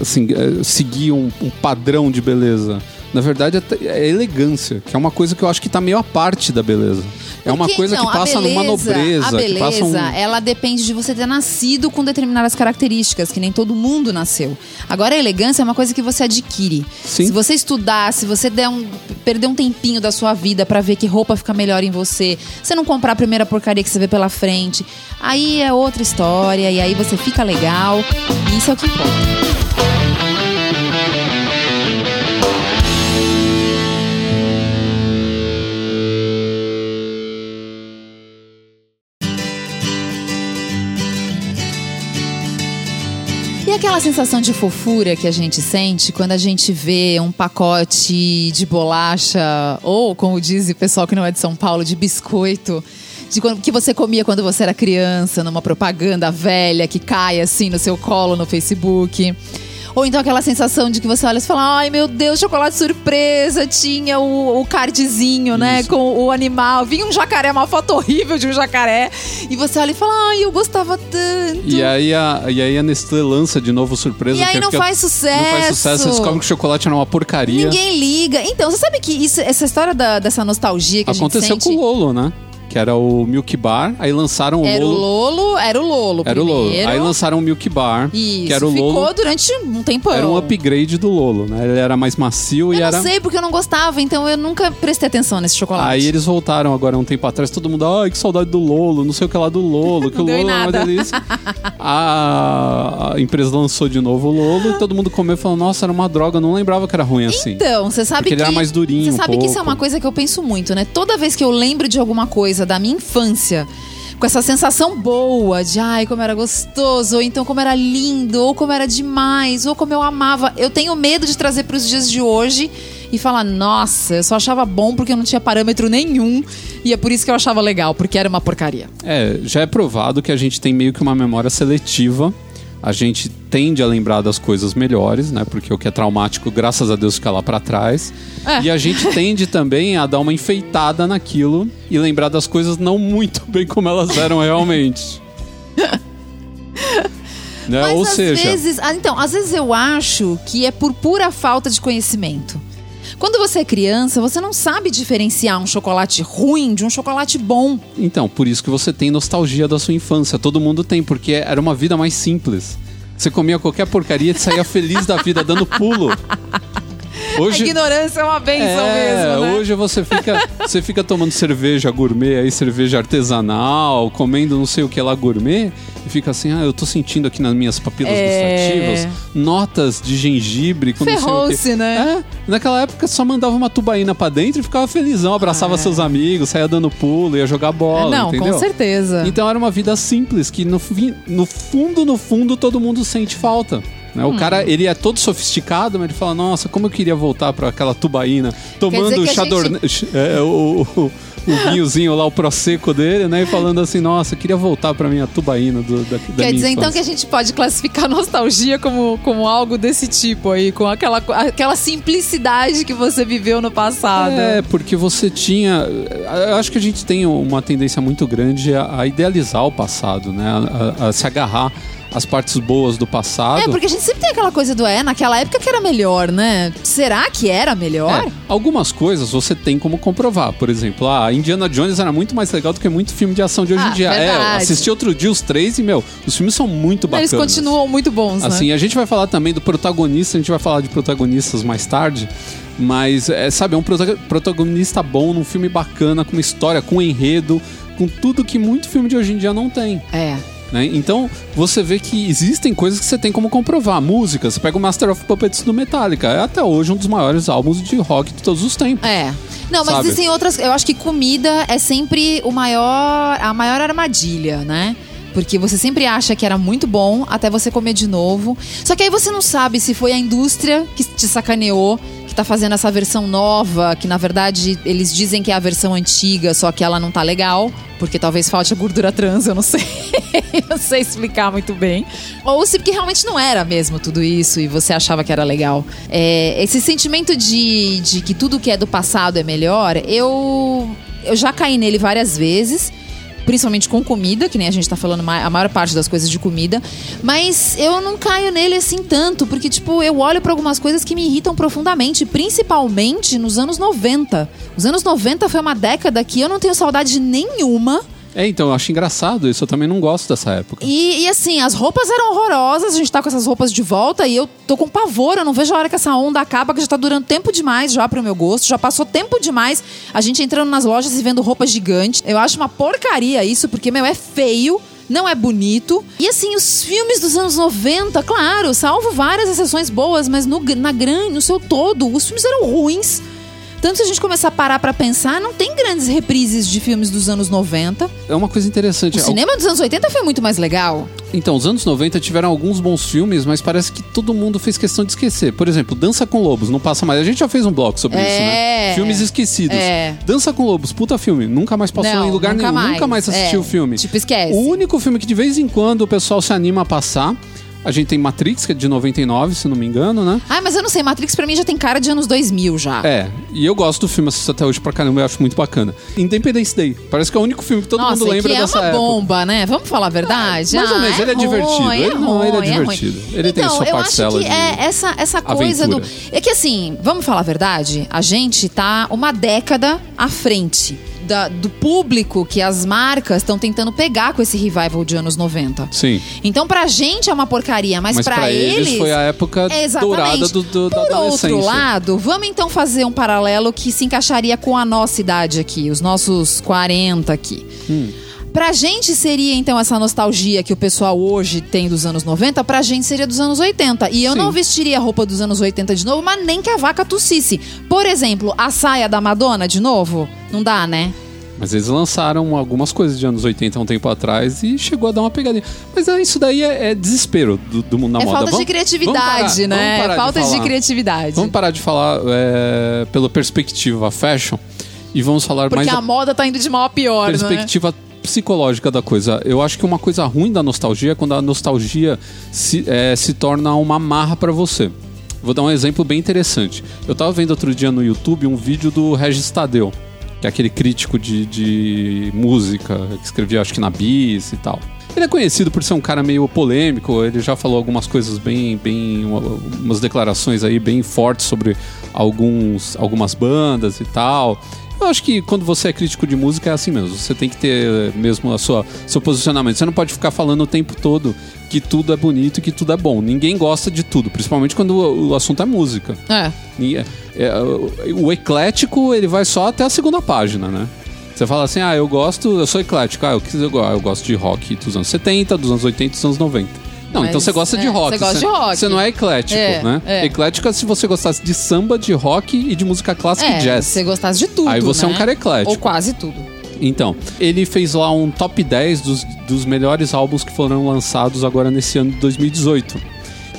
assim, é, seguir um, um padrão de beleza. Na verdade é, elegância, que é uma coisa que eu acho que tá meio à parte da beleza. É uma Porque, coisa que a passa numa beleza- nobreza, A beleza, um... ela depende de você ter nascido com determinadas características, que nem todo mundo nasceu. Agora, a elegância é uma coisa que você adquire. Sim. Se você estudar, se você der um, perder um tempinho da sua vida pra ver que roupa fica melhor em você, você não comprar a primeira porcaria que você vê pela frente, aí é outra história, e aí você fica legal, e isso é o que importa. Aquela sensação de fofura que a gente sente quando a gente vê um pacote de bolacha, ou, como diz o pessoal que não é de São Paulo, de biscoito, de quando- que você comia quando você era criança, numa propaganda velha que cai assim no seu colo no Facebook. Ou então aquela sensação de que você olha e fala: Ai meu Deus, chocolate surpresa, tinha o, o cardzinho, né? Isso. Com o animal. Vinha um jacaré, uma foto horrível de um jacaré. E você olha e fala: Ai, eu gostava tanto. E aí, a, e aí a Nestlé lança de novo surpresa. E aí que não faz sucesso. Não faz sucesso, você descobre que o chocolate era uma porcaria. Ninguém liga. Então, você sabe que isso- essa história da- dessa nostalgia que a Aconteceu gente sente... com o Lolo, né? Que era o Milk Bar. Aí lançaram o Era o Lolo. Lolo, era o Lolo Era o Lolo. primeiro. Aí lançaram o Milk Bar, Isso, que era o ficou Lolo. durante um tempão. Era um upgrade do Lolo, né? Ele era mais macio Eu e não era. sei porque eu não gostava, então eu nunca prestei atenção nesse chocolate. Aí eles voltaram agora um tempo atrás, todo mundo, ai, que saudade do Lolo, não sei o que lá do Lolo, que Não o Lolo é uma delícia. [LAUGHS] A, a empresa lançou de novo o Lolo e todo mundo comeu e falou, nossa, era uma droga, eu não lembrava que era ruim assim. Então, você sabe Porque que. ele era mais durinho Você um sabe que isso é uma coisa que eu penso muito, né? Toda vez que eu lembro de alguma coisa da minha infância, com essa sensação boa de ai, como era gostoso, ou então como era lindo, ou como era demais, ou como eu amava, eu tenho medo de trazer para os dias de hoje e falar, nossa, eu só achava bom porque eu não tinha parâmetro nenhum e é por isso que eu achava legal, porque era uma porcaria. É, já é provado que a gente tem meio que uma memória seletiva. A gente tende a lembrar das coisas melhores, né? Porque o que é traumático, graças a Deus, fica lá pra trás. É. E a gente tende também a dar uma enfeitada naquilo e lembrar das coisas não muito [LAUGHS] bem como elas eram realmente. [LAUGHS] né? Mas Ou às seja, vezes, ah, então, às vezes eu acho que é por pura falta de conhecimento. Quando você é criança, você não sabe diferenciar um chocolate ruim de um chocolate bom. então, por isso que você tem nostalgia da sua infância. Todo mundo tem, porque era uma vida mais simples. Você comia qualquer porcaria e saía feliz da vida dando pulo. [LAUGHS] A ignorância é uma benção É, mesmo, né? hoje você fica, você fica tomando cerveja gourmet, aí cerveja artesanal, comendo não sei o que lá gourmet, e fica assim, ah, eu tô sentindo aqui nas minhas papilas É. gustativas notas de gengibre Ferrou-se, né? É, naquela época só mandava uma tubaína pra dentro e ficava felizão, abraçava seus amigos, saía dando pulo, ia jogar bola, É. não, entendeu? com certeza. Então era uma vida simples, que no, no fundo, no fundo, todo mundo sente falta. Né? Hum. O cara, ele é todo sofisticado, mas ele fala, nossa, como eu queria voltar para aquela tubaína, tomando o que chadorne... é, o, o, o [LAUGHS] vinhozinho lá, o prosecco dele, né? E falando assim, nossa, eu queria voltar para minha tubaína do, da, da Quer dizer, então, que infância. a gente pode classificar nostalgia como, como algo desse tipo aí, com aquela, aquela simplicidade que você viveu no passado. É, porque você tinha. Eu acho que a gente tem uma tendência muito grande a, a idealizar o passado, né? A, a- a se agarrar às partes boas do passado. É, porque a gente sempre tem aquela coisa do é, naquela época que era melhor, né? Será que era melhor? É, algumas coisas você tem como comprovar. Por exemplo, a Indiana Jones era muito mais legal do que muito filme de ação de hoje Ah, em dia. É, verdade. assisti outro dia os três e, meu, os filmes são muito Eles bacanas. continuam muito bons, né? Assim, a gente vai falar também do protagonista, a gente vai falar de protagonistas mais tarde. Mas, é, sabe, é um prota- protagonista bom num filme bacana, com uma história, com enredo, com tudo que muito filme de hoje em dia não tem. É. né? Então, você vê que existem coisas que você tem como comprovar. Música, você pega o Master of Puppets do Metallica. É até hoje um dos maiores álbuns de rock de todos os tempos. É. Não, mas Sabe? existem outras. Eu acho que comida é sempre o maior, a maior armadilha, né? Porque você sempre acha que era muito bom até você comer de novo. Só que aí você não sabe se foi a indústria que te sacaneou, que tá fazendo essa versão nova, que na verdade eles dizem que é a versão antiga, só que ela não tá legal, porque talvez falte a gordura trans, eu não [LAUGHS] sei. não sei explicar muito bem. Ou se porque realmente não era mesmo tudo isso e você achava que era legal. É, esse sentimento de, de que tudo que é do passado é melhor, eu, eu já caí nele várias vezes principalmente com comida, que nem a gente tá falando a maior parte das coisas de comida, mas eu não caio nele assim tanto, porque tipo, eu olho pra algumas coisas que me irritam profundamente, principalmente nos anos 90. Os anos 90 foi uma década que eu não tenho saudade nenhuma. É, então, eu acho engraçado isso. Eu também não gosto dessa época. E, e, assim, as roupas eram horrorosas, a gente tá com essas roupas de volta e eu tô com pavor, eu não vejo a hora que essa onda acaba, que já tá durando tempo demais já pro meu gosto, já passou tempo demais a gente entrando nas lojas e vendo roupa gigante. Eu acho uma porcaria isso, porque, meu, é feio. Não é bonito. E assim, os filmes dos anos 90, claro, salvo várias exceções boas, mas no, na grande, no seu todo, os filmes eram ruins. Tanto se a gente começar a parar pra pensar, não tem grandes reprises de filmes dos anos 90. É uma coisa interessante. O cinema dos anos 80 foi muito mais legal. Então, os anos 90 tiveram alguns bons filmes, mas parece que todo mundo fez questão de esquecer. Por exemplo, Dança com Lobos, não passa mais. A gente já fez um bloco sobre É. isso, né? Filmes esquecidos. É. Dança com Lobos, puta filme. Nunca mais passou Não, em lugar nunca nenhum. mais. Nunca mais assisti É. o filme. Tipo, esquece. O único filme que de vez em quando o pessoal se anima a passar. A gente tem Matrix, que é de 99, se não me engano, né? Ai, mas eu não sei, Matrix pra mim já tem cara de anos 2000 já. É, e eu gosto do filme, assisto até hoje pra caramba, eu acho muito bacana. Independence Day, parece que é o único filme que todo Nossa, mundo lembra que é dessa uma época. bomba, né? Vamos falar a verdade? mais ou Ah, menos, ele é ruim, divertido. Ele não, ele é ruim, divertido. ruim. Ele tem então, sua eu parcela acho que de é essa, essa coisa aventura. do... É que assim, vamos falar a verdade? A gente tá uma década à frente da- do público que as marcas estão tentando pegar com esse revival de anos 90. Sim. Então, pra gente é uma porcaria, mas, Mas pra, pra eles foi a época Exatamente. dourada do, do, da Por outro lado, vamos então fazer um paralelo que se encaixaria com a nossa idade aqui, os nossos 40 aqui. Hum. Pra gente seria então essa nostalgia que o pessoal hoje tem dos anos 90, pra gente seria dos anos 80. E eu Sim. não vestiria a roupa dos anos 80 de novo, mas nem que a vaca tossisse. Por exemplo, a saia da Madonna de novo? Não dá, né? Mas eles lançaram algumas coisas de anos 80 há um tempo atrás e chegou a dar uma pegadinha. Mas é, isso daí é, é desespero do, do mundo da é moda. falta Vamos- de criatividade, vamos parar- né? vamos falta de, falar. criatividade. Vamos parar de falar é, pela perspectiva fashion e vamos falar Porque mais a moda tá indo de mal a pior, né? Psicológica da coisa. Eu acho que uma coisa ruim da nostalgia é quando a nostalgia se, é, se torna uma marra pra você. Vou dar um exemplo bem interessante. Eu tava vendo outro dia no YouTube um vídeo do Regis Tadeu, que é aquele crítico de, de música, que escrevia acho que na Bis e tal. Ele é conhecido por ser um cara meio polêmico, ele já falou algumas coisas bem, bem uma- umas declarações aí bem fortes sobre alguns, algumas bandas e tal. Eu acho que quando você é crítico de música é assim mesmo. Você tem que ter mesmo a sua seu posicionamento. Você não pode ficar falando o tempo todo que tudo é bonito e que tudo é bom. Ninguém gosta de tudo, principalmente quando o, o assunto é música. É. E, é, o, o eclético ele vai só até a segunda página, né? Você fala assim, ah, eu gosto, eu sou eclético, ah, eu, eu gosto de rock dos anos 70, dos anos 80 dos anos 90. Não, Mas, então você gosta de é, rock. você gosta de rock. Você não é eclético, É, né? é. Eclético é se você gostasse de samba, de rock e de música clássica É, e jazz. você gostasse de tudo. Aí você é um né? cara eclético. Ou quase tudo. Então, ele fez lá um top 10 dos, dos melhores álbuns que foram lançados agora nesse ano de 2018.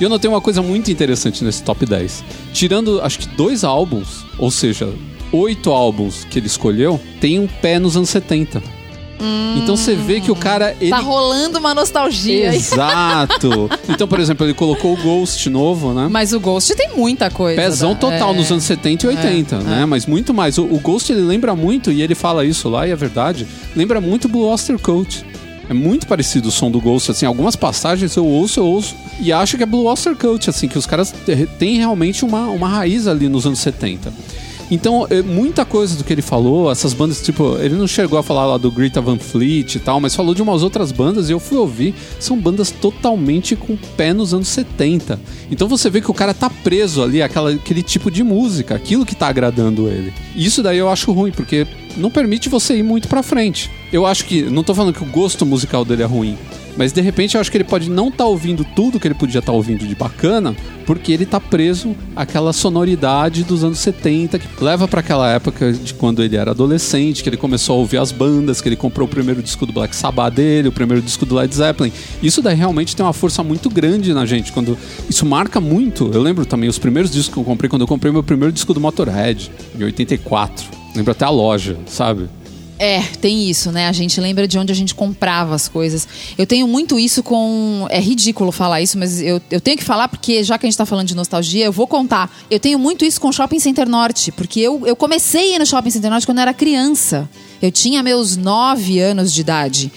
E eu notei uma coisa muito interessante nesse top 10. Tirando, acho que dois álbuns, ou seja, oito álbuns que ele escolheu, tem um pé nos anos 70. Então você vê que o cara. Ele... Tá rolando uma nostalgia. aí. Exato! Então, por exemplo, ele colocou o Ghost novo, né? Mas o Ghost tem muita coisa. Pezão né? total É. nos anos 70 e 80, né? Mas muito mais. O, o Ghost ele lembra muito, e ele fala isso lá, e é verdade, lembra muito Blue Oyster Cult. É muito parecido o som do Ghost, assim, algumas passagens eu ouço, eu ouço e acho que é Blue Oyster Cult, assim, que os caras têm realmente uma, uma raiz ali nos anos 70. Então, é, muita coisa do que ele falou, essas bandas, tipo, ele não chegou a falar lá do Greta Van Fleet e tal, mas falou de umas outras bandas e eu fui ouvir, são bandas totalmente com pé nos anos 70. Então você vê que o cara tá preso ali àquela, aquele tipo de música, aquilo que tá agradando ele. E isso daí eu acho ruim, porque não permite você ir muito pra frente. Eu acho que, não tô falando que o gosto musical dele é ruim, mas de repente eu acho que ele pode não estar ouvindo tudo que ele podia estar ouvindo de bacana, porque ele tá preso àquela sonoridade dos anos 70 que leva para aquela época de quando ele era adolescente, que ele começou a ouvir as bandas, que ele comprou o primeiro disco do Black Sabbath dele, o primeiro disco do Led Zeppelin. Isso daí realmente tem uma força muito grande na gente, quando isso marca muito. Eu lembro também os primeiros discos que eu comprei quando eu comprei meu primeiro disco do Motorhead, em 84. Lembro até a loja, sabe? É, tem isso, né? A gente lembra de onde a gente comprava as coisas. Eu tenho muito isso com. É ridículo falar isso, mas eu, eu tenho que falar porque, já que a gente tá falando de nostalgia, eu vou contar. Eu tenho muito isso com o Shopping Center Norte, porque eu, eu comecei a ir no Shopping Center Norte quando eu era criança. Eu tinha meus nove anos de idade.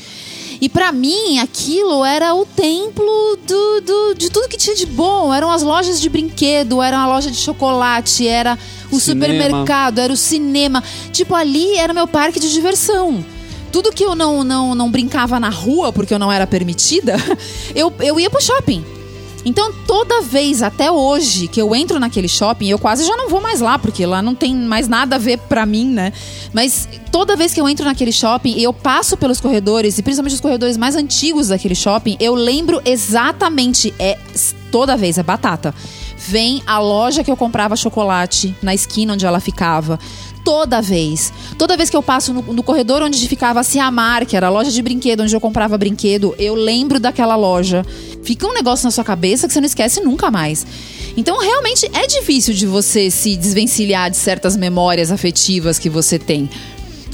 E pra mim, aquilo era o templo do, do- de tudo que tinha de bom. Eram as lojas de brinquedo, era uma loja de chocolate, era o Cinema. supermercado, era o cinema. Tipo, ali era meu parque de diversão. Tudo que eu não, não, não brincava na rua, porque eu não era permitida, [LAUGHS] eu, eu ia pro shopping. Então, toda vez, até hoje, que eu entro naquele shopping, eu quase já não vou mais lá, porque lá não tem mais nada a ver pra mim, né? Mas toda vez que eu entro naquele shopping eu passo pelos corredores, e principalmente os corredores mais antigos daquele shopping, eu lembro exatamente, é toda vez, é batata. Vem a loja que eu comprava chocolate, na esquina onde ela ficava. Toda vez. Toda vez que eu passo no, no corredor onde ficava a Ciamar, que era a loja de brinquedo, onde eu comprava brinquedo, eu lembro daquela loja. Fica um negócio na sua cabeça que você não esquece nunca mais. Então, realmente, é difícil de você se desvencilhar de certas memórias afetivas que você tem.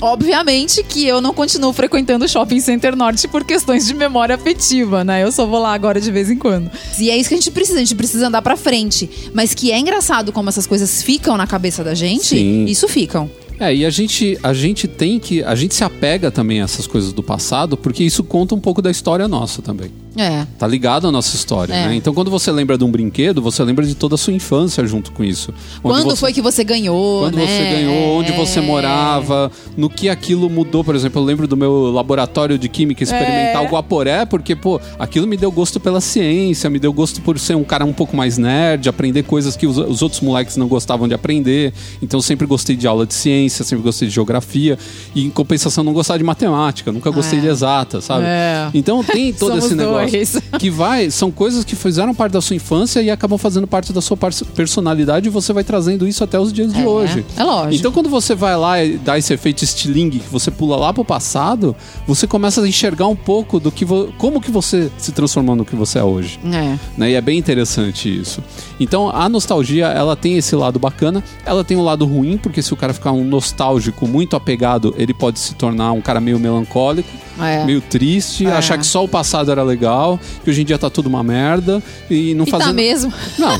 Obviamente que eu não continuo frequentando o Shopping Center Norte por questões de memória afetiva, né? Eu só vou lá agora de vez em quando. E é isso que a gente precisa, a gente precisa andar pra frente. Mas que é engraçado como essas coisas ficam na cabeça da gente, Sim. isso ficam. É, e a gente, a gente tem que. A gente se apega também a essas coisas do passado, porque isso conta um pouco da história nossa também. É. Tá ligado à nossa história, É. né? Então quando você lembra de um brinquedo, você lembra de toda a sua infância junto com isso. Quando você- foi que você ganhou, Quando né? você ganhou, onde você É. morava, no que aquilo mudou. Por exemplo, eu lembro do meu laboratório de química experimental É. Guaporé, porque, pô, aquilo me deu gosto pela ciência, me deu gosto por ser um cara um pouco mais nerd, aprender coisas que os, os outros moleques não gostavam de aprender. Então eu sempre gostei de aula de ciência, sempre gostei de geografia. E em compensação, não gostava de matemática, nunca gostei É. de exata, sabe? É. Então tem todo [LAUGHS] esse negócio. Dois. Que vai, são coisas que fizeram parte da sua infância e acabam fazendo parte da sua personalidade e você vai trazendo isso até os dias de É, hoje. é lógico. Então quando você vai lá e dá esse efeito estilingue, que você pula lá pro passado, você começa a enxergar um pouco do que como que você se transformou no que você é hoje. É. Né? E é bem interessante isso. Então a nostalgia, ela tem esse lado bacana, ela tem um lado ruim, porque se o cara ficar um nostálgico muito apegado, ele pode se tornar um cara meio melancólico, É. meio triste, É. achar que só o passado era legal, que hoje em dia tá tudo uma merda e não E fazer tá mesmo. não.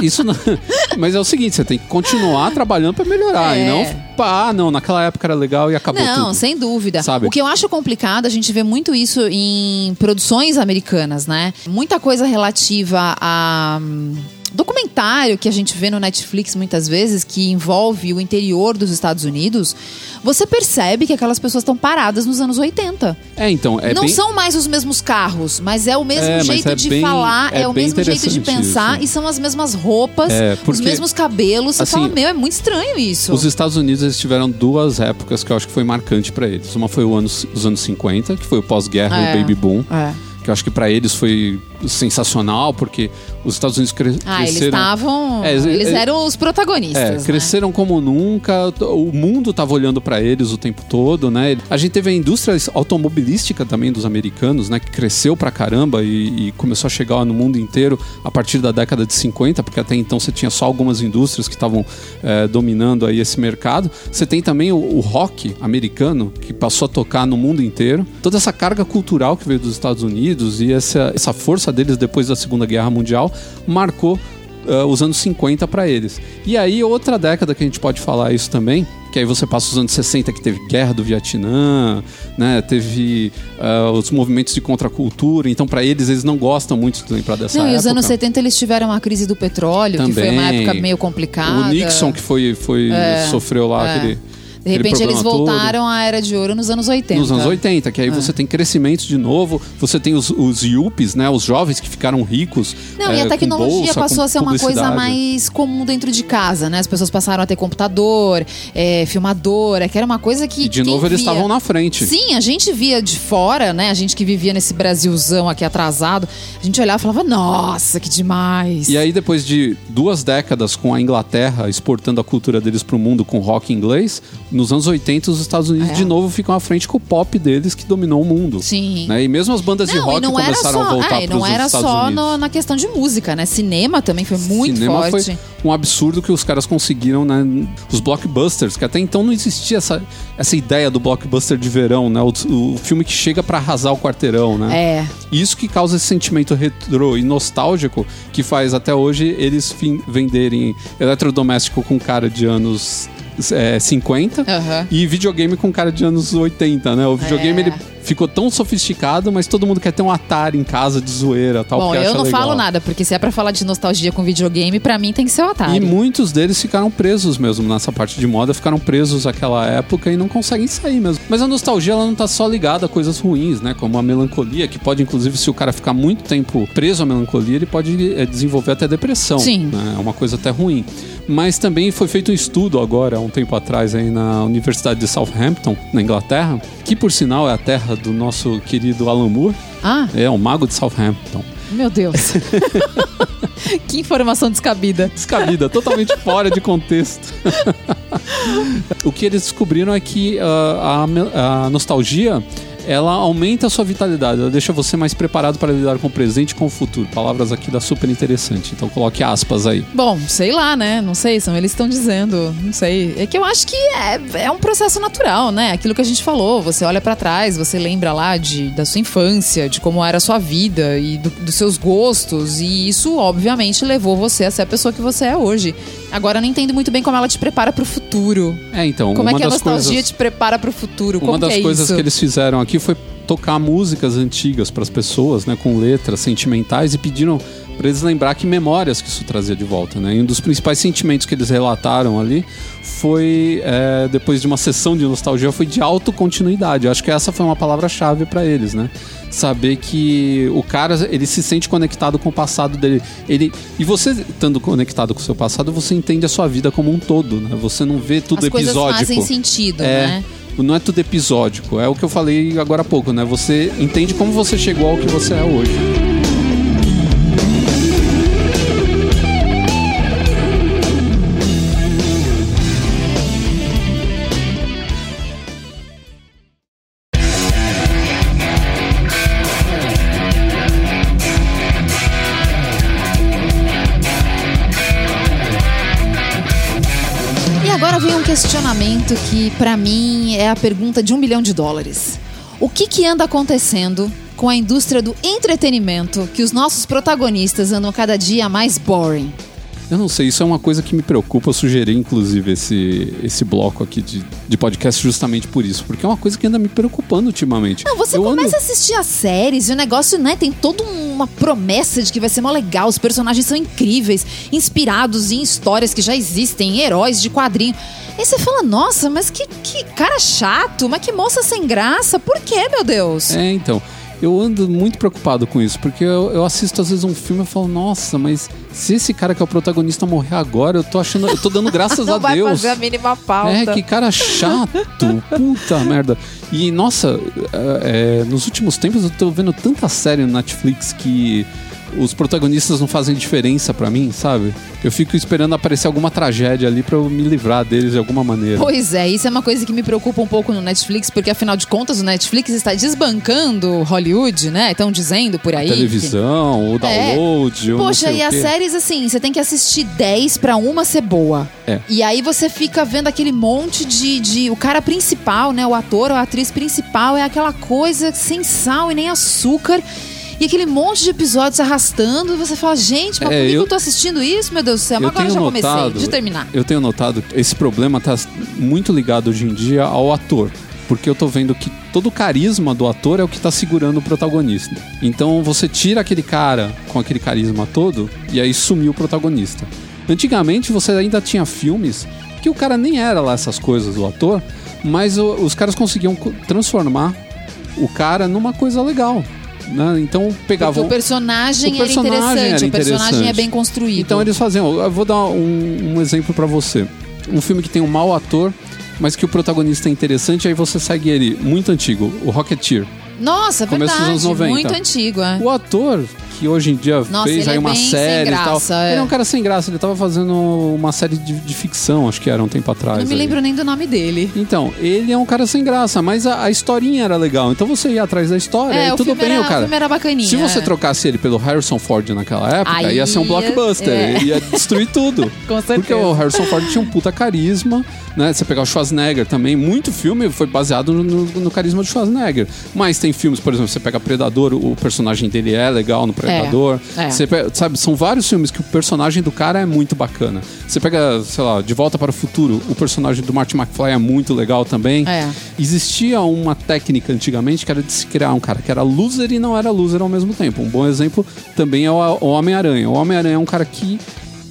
Isso não. Mas é o seguinte, você tem que continuar trabalhando pra melhorar É. e não, ah, não, naquela época era legal e acabou Não, tudo. sem dúvida. Sabe? O que eu acho complicado, a gente vê muito isso em produções americanas, né? Muita coisa relativa a. Documentário que a gente vê no Netflix muitas vezes, que envolve o interior dos Estados Unidos, você percebe que aquelas pessoas estão paradas nos anos 80. É, então, é não bem são mais os mesmos carros, mas é o mesmo É, jeito é de bem- falar, é, é o mesmo jeito de pensar isso. e são as mesmas roupas, É, os porque, mesmos cabelos. Você assim, fala, meu, é muito estranho isso. Os Estados Unidos eles tiveram duas épocas que eu acho que foi marcante pra eles. Uma foi ano, os anos 50, que foi o pós-guerra É. e o baby boom, É. que eu acho que pra eles foi sensacional, porque os Estados Unidos cre Ah, eles cresceram estavam. É, eles é- eram os protagonistas. É, né? cresceram como nunca, o mundo tava olhando pra eles o tempo todo, né? A gente teve a indústria automobilística também dos americanos, né? Que cresceu pra caramba e, e começou a chegar no mundo inteiro a partir da década de 50, porque até então você tinha só algumas indústrias que estavam é, dominando aí esse mercado. Você tem também o, o rock americano, que passou a tocar no mundo inteiro. Toda essa carga cultural que veio dos Estados Unidos e essa, essa força deles depois da Segunda Guerra Mundial marcou uh, os anos 50 para eles. E aí, outra década que a gente pode falar isso também, que aí você passa os anos 60 que teve guerra do Vietnã, né? Teve uh, os movimentos de contracultura, então para eles eles não gostam muito de lembrar dessa Não, época. e os anos 70 eles tiveram a crise do petróleo, que foi uma Também. época meio complicada. O Nixon que foi, foi sofreu lá é. aquele De repente eles problema todo. voltaram à era de ouro nos anos 80. Nos anos 80, que aí você tem crescimento de novo, você tem os, os yuppies, né? Os jovens que ficaram ricos. Não, é, e a com tecnologia bolsa, passou a ser uma coisa mais comum dentro de casa, né? As pessoas passaram a ter computador, é, filmadora, que era uma coisa que. E de novo eles via- estavam na frente. Sim, a gente via de fora, né? A gente que vivia nesse Brasilzão aqui atrasado, a gente olhava e falava, nossa, que demais. E aí, depois de duas décadas com a Inglaterra exportando a cultura deles pro mundo com rock inglês, nos anos 80 os Estados Unidos É. de novo ficam à frente com o pop deles que dominou o mundo. Sim. Né? E mesmo as bandas de Não, e rock começaram só, a voltar é, e pros não era Estados só Unidos. no- na questão de música, né? Cinema também foi muito Cinema forte. foi um absurdo que os caras conseguiram, né? Os blockbusters, que até então não existia essa, essa ideia do blockbuster de verão, né? O, o filme que chega pra arrasar o quarteirão, né? É. Isso que causa esse sentimento retrô e nostálgico que faz até hoje eles venderem eletrodoméstico com cara de anos é, 50 Aham. e videogame com cara de anos 80, né? O videogame É. ele ficou tão sofisticado, mas todo mundo quer ter um Atari em casa de zoeira, tal. Bom, eu não legal. falo nada, porque se é pra falar de nostalgia com videogame, pra mim tem que ser o Atari. E muitos deles ficaram presos mesmo nessa parte de moda, ficaram presos àquela época e não conseguem sair mesmo. Mas a nostalgia ela não tá só ligada a coisas ruins, né? Como a melancolia, que pode, inclusive, se o cara ficar muito tempo preso à melancolia, ele pode eh, desenvolver até depressão. Sim. né? É uma coisa até ruim. Mas também foi feito um estudo agora, há um tempo atrás, aí na Universidade de Southampton, na Inglaterra, que por sinal é a terra do nosso querido Alan Moore, Ah, é o mago de Southampton. meu Deus. [LAUGHS] que informação descabida. descabida, totalmente fora de contexto. [LAUGHS] o que eles descobriram é que ah, a, a nostalgia ela aumenta a sua vitalidade, ela deixa você mais preparado para lidar com o presente e com o futuro. Palavras aqui da super interessante. Então coloque aspas aí. Bom, sei lá, né? Não sei, são eles estão dizendo. Não sei. É que eu acho que é, é um processo natural, né? Aquilo que a gente falou. Você olha pra trás, você lembra lá de, da sua infância, de como era a sua vida e do- dos seus gostos. E isso, obviamente, levou você a ser a pessoa que você é hoje. Agora eu não entendo muito bem como ela te prepara pro futuro. É, então, Como é que a nostalgia coisas, te prepara pro futuro? Como uma das que é coisas isso? que eles fizeram aqui foi tocar músicas antigas para as pessoas, né, com letras sentimentais e pediram para eles lembrar que memórias que isso trazia de volta, né? E um dos principais sentimentos que eles relataram ali foi é, depois de uma sessão de nostalgia foi de autocontinuidade. Eu acho que essa foi uma palavra-chave para eles, né? Saber que o cara ele se sente conectado com o passado dele. Ele e você estando conectado com o seu passado, você entende a sua vida como um todo, né? Você não vê tudo As coisas episódico. fazem sentido, É, né? não é tudo episódico. É o que eu falei agora há pouco, né? Você entende como você chegou ao que você é hoje. Questionamento que, pra mim, é a pergunta de um bilhão de dólares. O que, que anda acontecendo com a indústria do entretenimento que os nossos protagonistas andam cada dia mais boring? Eu não sei, isso é uma coisa que me preocupa. Eu sugeri, inclusive, esse, esse bloco aqui de, de podcast justamente por isso. Porque é uma coisa que anda me preocupando ultimamente. Não, você Eu ando- começa a assistir as séries e o negócio, né, tem toda uma promessa de que vai ser mó legal, os personagens são incríveis, inspirados em histórias que já existem, em heróis de quadrinho. Aí você fala, nossa, mas que, que cara chato, mas que moça sem graça, por quê, meu Deus? É, então. Eu ando muito preocupado com isso, porque eu, eu assisto às vezes um filme e falo, nossa, mas se esse cara que é o protagonista morrer agora, eu tô achando. Eu tô dando graças [LAUGHS] Não a vai Deus. fazer a mínima pauta. É, que cara chato. Puta [LAUGHS] merda. E, nossa, é, é, nos últimos tempos eu tô vendo tanta série no Netflix que os protagonistas não fazem diferença pra mim, sabe? Eu fico esperando aparecer alguma tragédia ali pra eu me livrar deles de alguma maneira. Pois é, isso é uma coisa que me preocupa um pouco no Netflix, porque afinal de contas o Netflix está desbancando Hollywood, né? Estão dizendo por aí. que- Televisão, o download, o não Poxa, e o as séries, assim, você tem que assistir 10 pra uma ser boa. É. E aí você fica vendo aquele monte de, de. O cara principal, né? O ator ou a atriz principal é aquela coisa sem sal e nem açúcar. E aquele monte de episódios se arrastando, e você fala, gente, mas É, por que eu- eu tô assistindo isso, meu Deus do céu? Mas Eu agora tenho já comecei, notado- eu terminar. Eu tenho notado que esse problema tá muito ligado hoje em dia ao ator. Porque eu tô vendo que todo o carisma do ator é o que tá segurando o protagonista. Então você tira aquele cara com aquele carisma todo e aí sumiu o protagonista. Antigamente você ainda tinha filmes que o cara nem era lá essas coisas do ator, mas os caras conseguiam co- transformar o cara numa coisa legal. Né? Então pegavam. o personagem, o personagem era interessante, era o personagem interessante. é bem construído. Então eles faziam. Eu vou dar um, um exemplo pra você. Um filme que tem um mau ator, mas que o protagonista é interessante, aí você segue ele muito antigo, o Rocketeer. Nossa, Começo dos verdade, anos 90. muito antigo, é. O ator que hoje em dia Nossa, fez ele aí é uma série e graça, tal. é. Ele é um cara sem graça, ele tava fazendo uma série de, de ficção, acho que era um tempo atrás. Não me aí. lembro nem do nome dele. Então, ele é um cara sem graça, mas a, a historinha era legal. Então você ia atrás da história É, e tudo bem, era- o cara. o filme era bacaninha, Se você é. trocasse ele pelo Harrison Ford naquela época, Aí ia ser um blockbuster. é. Ia destruir tudo. [LAUGHS] Com Porque certeza. o Harrison Ford tinha um puta carisma, né? Você pegar o Schwarzenegger também, muito filme foi baseado no, no- no carisma do Schwarzenegger. Mas tem filmes, por exemplo, você pega Predador, o personagem dele é legal no Predador. É. Você pega- sabe, são vários filmes que o personagem do cara é muito bacana. Você pega, sei lá, De Volta para o Futuro, o personagem do Marty McFly é muito legal também. É. Existia uma técnica antigamente que era de se criar um cara que era loser e não era loser ao mesmo tempo. Um bom exemplo também é o o Homem-Aranha. O Homem-Aranha é um cara que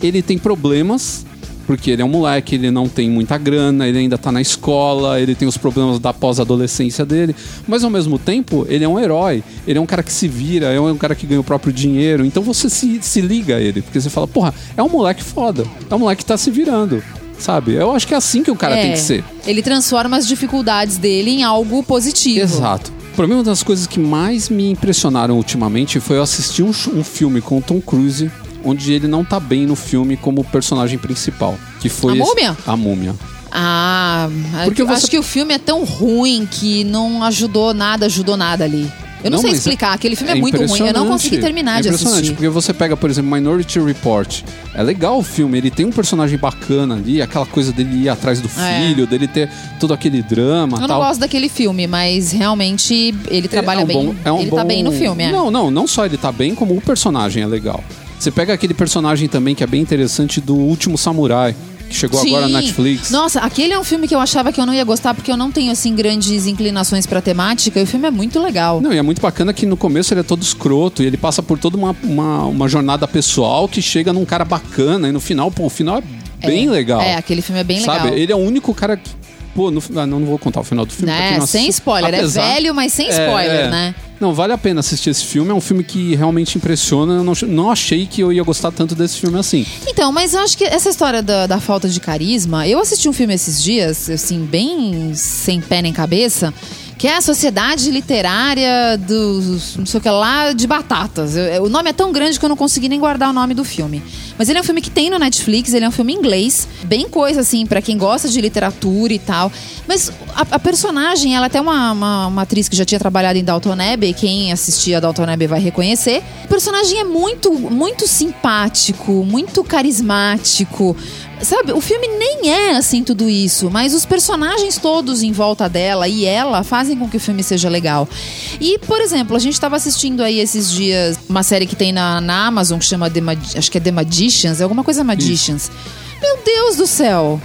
ele tem problemas, porque ele é um moleque, ele não tem muita grana, ele ainda tá na escola, ele tem os problemas da pós-adolescência dele, mas ao mesmo tempo ele é um herói, ele é um cara que se vira, é um cara que ganha o próprio dinheiro, então você se, se liga a ele, porque você fala, porra, é um moleque foda, é um moleque que tá se virando, sabe? Eu acho que é assim que o cara É, tem que ser. Ele transforma as dificuldades dele em algo positivo. Exato. Pra mim, uma das coisas que mais me impressionaram ultimamente foi eu assistir um, um filme com o Tom Cruise, onde ele não tá bem no filme como personagem principal. Que foi A esse- Múmia? A Múmia. Ah, Porque eu você- acho que o filme é tão ruim que não ajudou nada, ajudou nada ali. Eu não, sei mas explicar, aquele filme é, muito ruim. Eu não consegui terminar é de impressionante, assistir. porque você pega, por exemplo, Minority Report. É legal o filme, ele tem um personagem bacana ali, aquela coisa dele ir atrás do É. filho, dele ter todo aquele drama Eu não tal. gosto daquele filme, mas realmente ele trabalha É um bem. bom- é um ele tá bom- bem no filme, é. Não, não, não só ele tá bem, como o personagem é legal. Você pega aquele personagem também que é bem interessante do Último Samurai, que chegou Sim. agora na Netflix. Nossa, aquele é um filme que eu achava que eu não ia gostar porque eu não tenho assim grandes inclinações pra temática e o filme é muito legal. Não, e é muito bacana que no começo ele é todo escroto e ele passa por toda uma, uma, uma jornada pessoal que chega num cara bacana e no final, pô, o final é bem É. legal. É, aquele filme é bem Sabe? legal. Ele é o único cara que. Pô, no, ah, não, não vou contar o final do filme. não Sem spoiler. Apesar- É velho, mas sem É, spoiler, é. né? Não, vale a pena assistir esse filme. É um filme que realmente impressiona. Eu não, não achei que eu ia gostar tanto desse filme assim. Então, mas eu acho que essa história da, da falta de carisma. Eu assisti um filme esses dias, assim, bem sem pé nem cabeça. Que é a Sociedade Literária dos. não sei o que lá, de Batatas. O nome é tão grande que eu não consegui nem guardar o nome do filme. Mas ele é um filme que tem no Netflix, ele é um filme inglês. Bem coisa, assim, pra quem gosta de literatura e tal. Mas a, a personagem, ela é até uma, uma, uma atriz que já tinha trabalhado em Dalton Abbey. Quem assistia a Dalton Abbey vai reconhecer. O personagem é muito, muito simpático, muito carismático. Sabe, o filme nem é assim tudo isso, mas os personagens todos em volta dela e ela fazem com que o filme seja legal. E, por exemplo, a gente estava assistindo aí esses dias uma série que tem na, na Amazon que chama The Mag- acho que é The Magicians, é alguma coisa Magicians. Meu Deus do céu!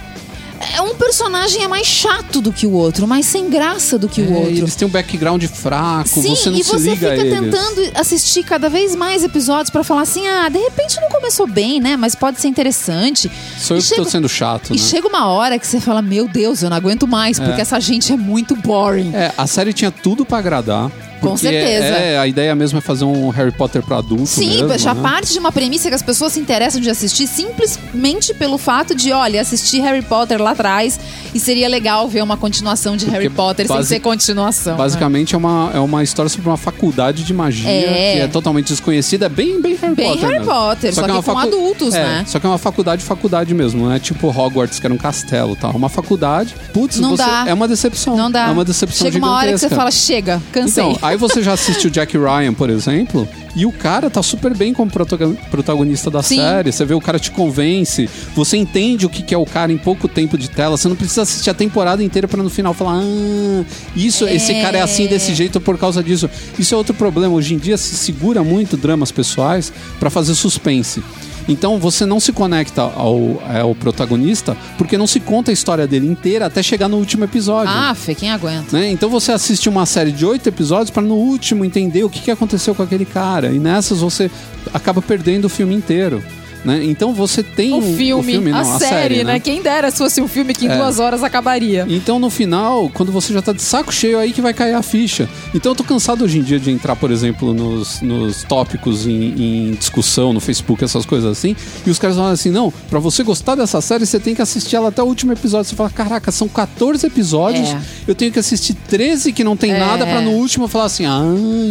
É um personagem é mais chato do que o outro, mais sem graça do que o É, outro. Eles têm um background fraco, Sim, você não e se você liga fica a eles. tentando assistir cada vez mais episódios pra falar assim: ah, de repente não começou bem, né? Mas pode ser interessante. Sou eu E que tô sendo chato, E né? chega uma hora que você fala: meu Deus, eu não aguento mais, porque essa gente é muito boring. É, a série tinha tudo pra agradar. Com porque certeza. É, a ideia mesmo é fazer um Harry Potter pra adulto Sim, mesmo, já né? parte de uma premissa que as pessoas se interessam de assistir simplesmente pelo fato de, olha, assistir Harry Potter lá atrás e seria legal ver uma continuação de Harry Potter basi- sem ser continuação. né? Basicamente é uma, é uma história sobre uma faculdade de magia É. que é totalmente desconhecida. É bem, bem Harry Bem Potter. Harry mesmo. Potter, só é que uma com adultos, é, né? Só que é uma faculdade, faculdade mesmo. Não é tipo Hogwarts, que era um castelo tal. É uma faculdade. Putz, Não você- dá. é uma decepção. Não dá. É uma decepção Chega uma hora que você gigantesca. fala, chega, cansei. Então, aí você já assistiu Jack Ryan, por exemplo, e o cara tá super bem como protagon- protagonista da Sim. série. Você vê o cara te convence, você entende o que é o cara em pouco tempo de tela. Você não precisa assistir a temporada inteira pra no final falar, ah, isso, esse cara é assim desse jeito por causa disso. Isso é outro problema. Hoje em dia se segura muito dramas pessoais pra fazer suspense. Então você não se conecta ao, ao protagonista porque não se conta a história dele inteira até chegar no último episódio. Ah, Fê, quem aguenta? Né? Então você assiste uma série de oito episódios para no último entender o que, que aconteceu com aquele cara. E nessas você acaba perdendo o filme inteiro. Né? Então você tem O um- filme, não, a, série, né? Quem dera se fosse um filme que em É. duas horas acabaria. Então no final, quando você já tá de saco cheio, aí que vai cair a ficha. Então eu tô cansado hoje em dia de entrar, por exemplo, nos, nos tópicos em, em discussão no Facebook, essas coisas assim, e os caras falam assim: não, pra você gostar dessa série, você tem que assistir ela até o último episódio. Você fala, caraca, são 14 episódios, É. eu tenho que assistir 13 que não tem É. nada pra no último falar assim: ah,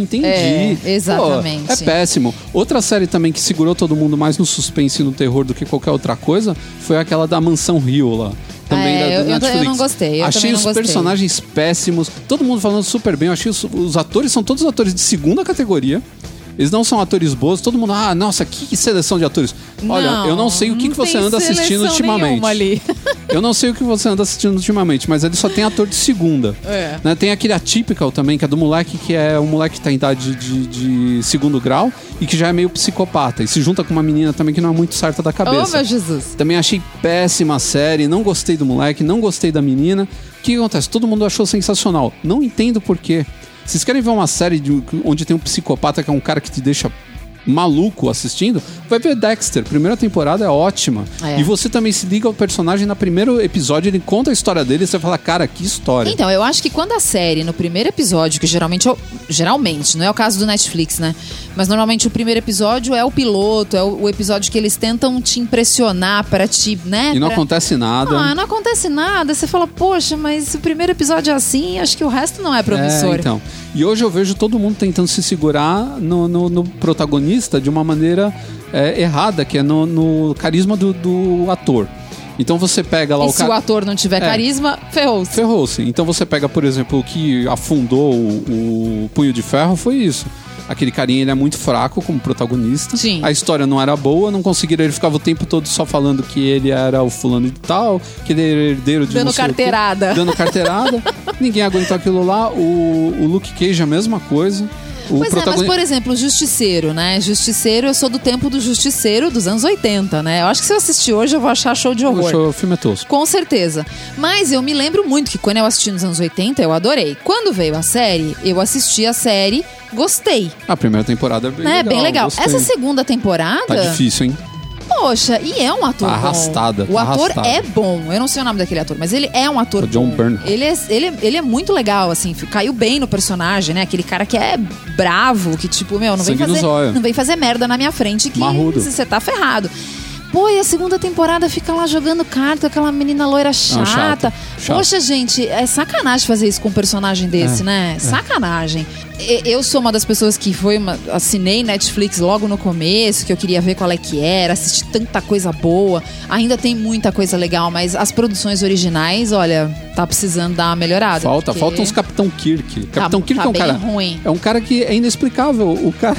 entendi. É, exatamente. Pô, é péssimo. Outra série também que segurou todo mundo mais no suspense e no terror do que qualquer outra coisa foi aquela da Mansão Rio lá. Também É, da, eu- eu- eu Netflix. não gostei, eu achei os gostei. personagens péssimos, todo mundo falando super bem. Eu achei os, os atores são todos atores de segunda categoria. Eles não são atores bons, todo mundo, ah, nossa, que seleção de atores. Olha, Não, eu não sei o que, que você anda assistindo ultimamente. ali. Eu não sei o que você anda assistindo ultimamente, mas ele só tem ator de segunda. É. Né, Tem aquele atípico também, que é do moleque que é um moleque que tá em idade de, de segundo grau e que já é meio psicopata. E se junta com uma menina também que não é muito certa da Oh, cabeça. meu Jesus. Também achei péssima a série, não gostei do moleque, não gostei da menina. O que acontece? Todo mundo achou sensacional. Não entendo por quê. Vocês querem ver uma série de- onde tem um psicopata que é um cara que te deixa maluco assistindo? Vai ver Dexter. Primeira temporada é ótima. É. E você também se liga ao personagem no primeiro episódio, ele conta a história dele e você fala, cara, que história. Então, eu acho que quando a série, no primeiro episódio, que geralmente, é geralmente, não é o caso do Netflix, né? Mas normalmente o primeiro episódio é o piloto, é o, o episódio que eles tentam te impressionar para te, né? E não pra- acontece nada. Ah, não acontece nada. Você fala, poxa, mas o primeiro episódio é assim, acho que o resto não é promissor. É, então. E hoje eu vejo todo mundo tentando se segurar no, no- no protagonista de uma maneira é, errada, que é no, no carisma do, do ator. Então você pega lá E o se cara. o ator não tiver É. carisma, ferrou-se. Ferrou-se. Então você pega, por exemplo, o que afundou o, o Punho de Ferro foi isso. Aquele carinha, ele é muito fraco como protagonista. Sim. A história não era boa, não conseguiram. Ele ficava o tempo todo só falando que ele era o fulano de tal, que ele era herdeiro de Dando o quê. carteirada. Dando carteirada. [LAUGHS] Ninguém aguentou aquilo lá. O, o Luke Cage, a mesma coisa. O Pois é, mas por exemplo, o Justiceiro, né? Justiceiro, eu sou do tempo do Justiceiro dos anos 80, né? Eu acho que se eu assistir hoje eu vou achar show de o, horror. show- o filme é tosco. Com certeza. Mas eu me lembro muito que quando eu assisti nos anos 80, eu adorei. Quando veio a série, eu assisti a série, gostei. A primeira temporada é bem né? legal. Bem legal. gostei. Essa segunda temporada. Tá difícil, hein? Poxa, e é um ator Tá bom. arrastada, O tá ator arrastada. é bom. Eu não sei o nome daquele ator, mas ele é um ator O John bom. Bernthal. Ele é, ele, é- ele é muito legal, assim. Caiu bem no personagem, né? Aquele cara que é bravo, que tipo, meu, não vem Sangue fazer, não vem fazer merda na minha frente que Marrudo. você tá ferrado. Pô, e a segunda temporada fica lá jogando carta aquela menina loira chata. chato. Poxa, gente, é sacanagem fazer isso com um personagem desse, É, né? Sacanagem. E- Eu sou uma das pessoas que foi uma- assinei Netflix logo no começo, que eu queria ver qual é que era, assisti tanta coisa boa. Ainda tem muita coisa legal, mas as produções originais, olha, tá precisando dar uma melhorada. Falta, porque falta uns Capitão Kirk. Capitão Tá- Kirk tá é um bem cara. ruim. É um cara que é inexplicável. O cara.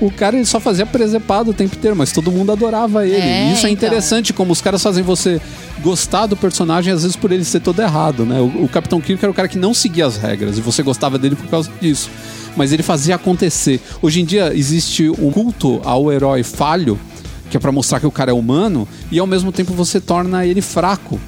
O cara ele só fazia presepado o tempo inteiro, mas todo mundo adorava ele. É, E isso é então. interessante, como os caras fazem você gostar do personagem, às vezes por ele ser todo errado, né? O, o Capitão Kirk era o cara que não seguia as regras, e você gostava dele por causa disso. Mas ele fazia acontecer. Hoje em dia existe um culto ao herói falho, que é pra mostrar que o cara é humano, e ao mesmo tempo você torna ele fraco.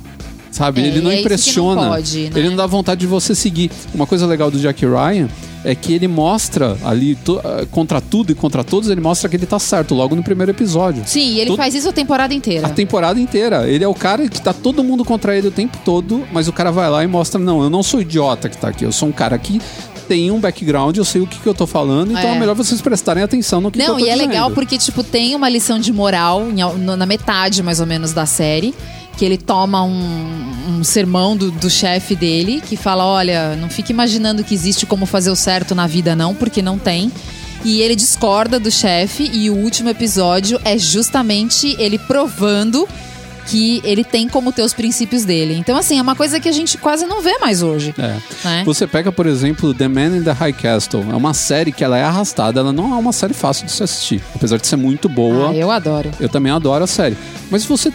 Sabe? É, ele não é que não impressiona. pode, né? Ele não dá vontade de você seguir. Uma coisa legal do Jack Ryan é que ele mostra ali, ah, contra tudo e contra todos, ele mostra que ele tá certo logo no primeiro episódio. Sim, e ele Todo- faz isso a temporada inteira. A temporada inteira. Ele é o cara que tá todo mundo contra ele o tempo todo, mas o cara vai lá e mostra: não, eu não sou idiota que tá aqui, eu sou um cara que tem um background, eu sei o que, que eu tô falando, então é, É. melhor vocês prestarem atenção no que, que eu Não, tô e é legal porque, tipo, tem uma lição de moral na metade, mais ou menos, da série. Que ele toma um, um sermão do, do chefe dele, que fala: olha, não fique imaginando que existe como fazer o certo na vida, não, porque não tem. E ele discorda do chefe, e o último episódio é justamente ele provando que ele tem como ter os princípios dele. Então, assim, é uma coisa que a gente quase não vê mais hoje. É. Né? Você pega, por exemplo, The Man in the High Castle. É uma série que ela é arrastada, ela não é uma série fácil de se assistir. Apesar de ser muito boa. Ah, eu adoro. Eu também adoro a série. Mas você,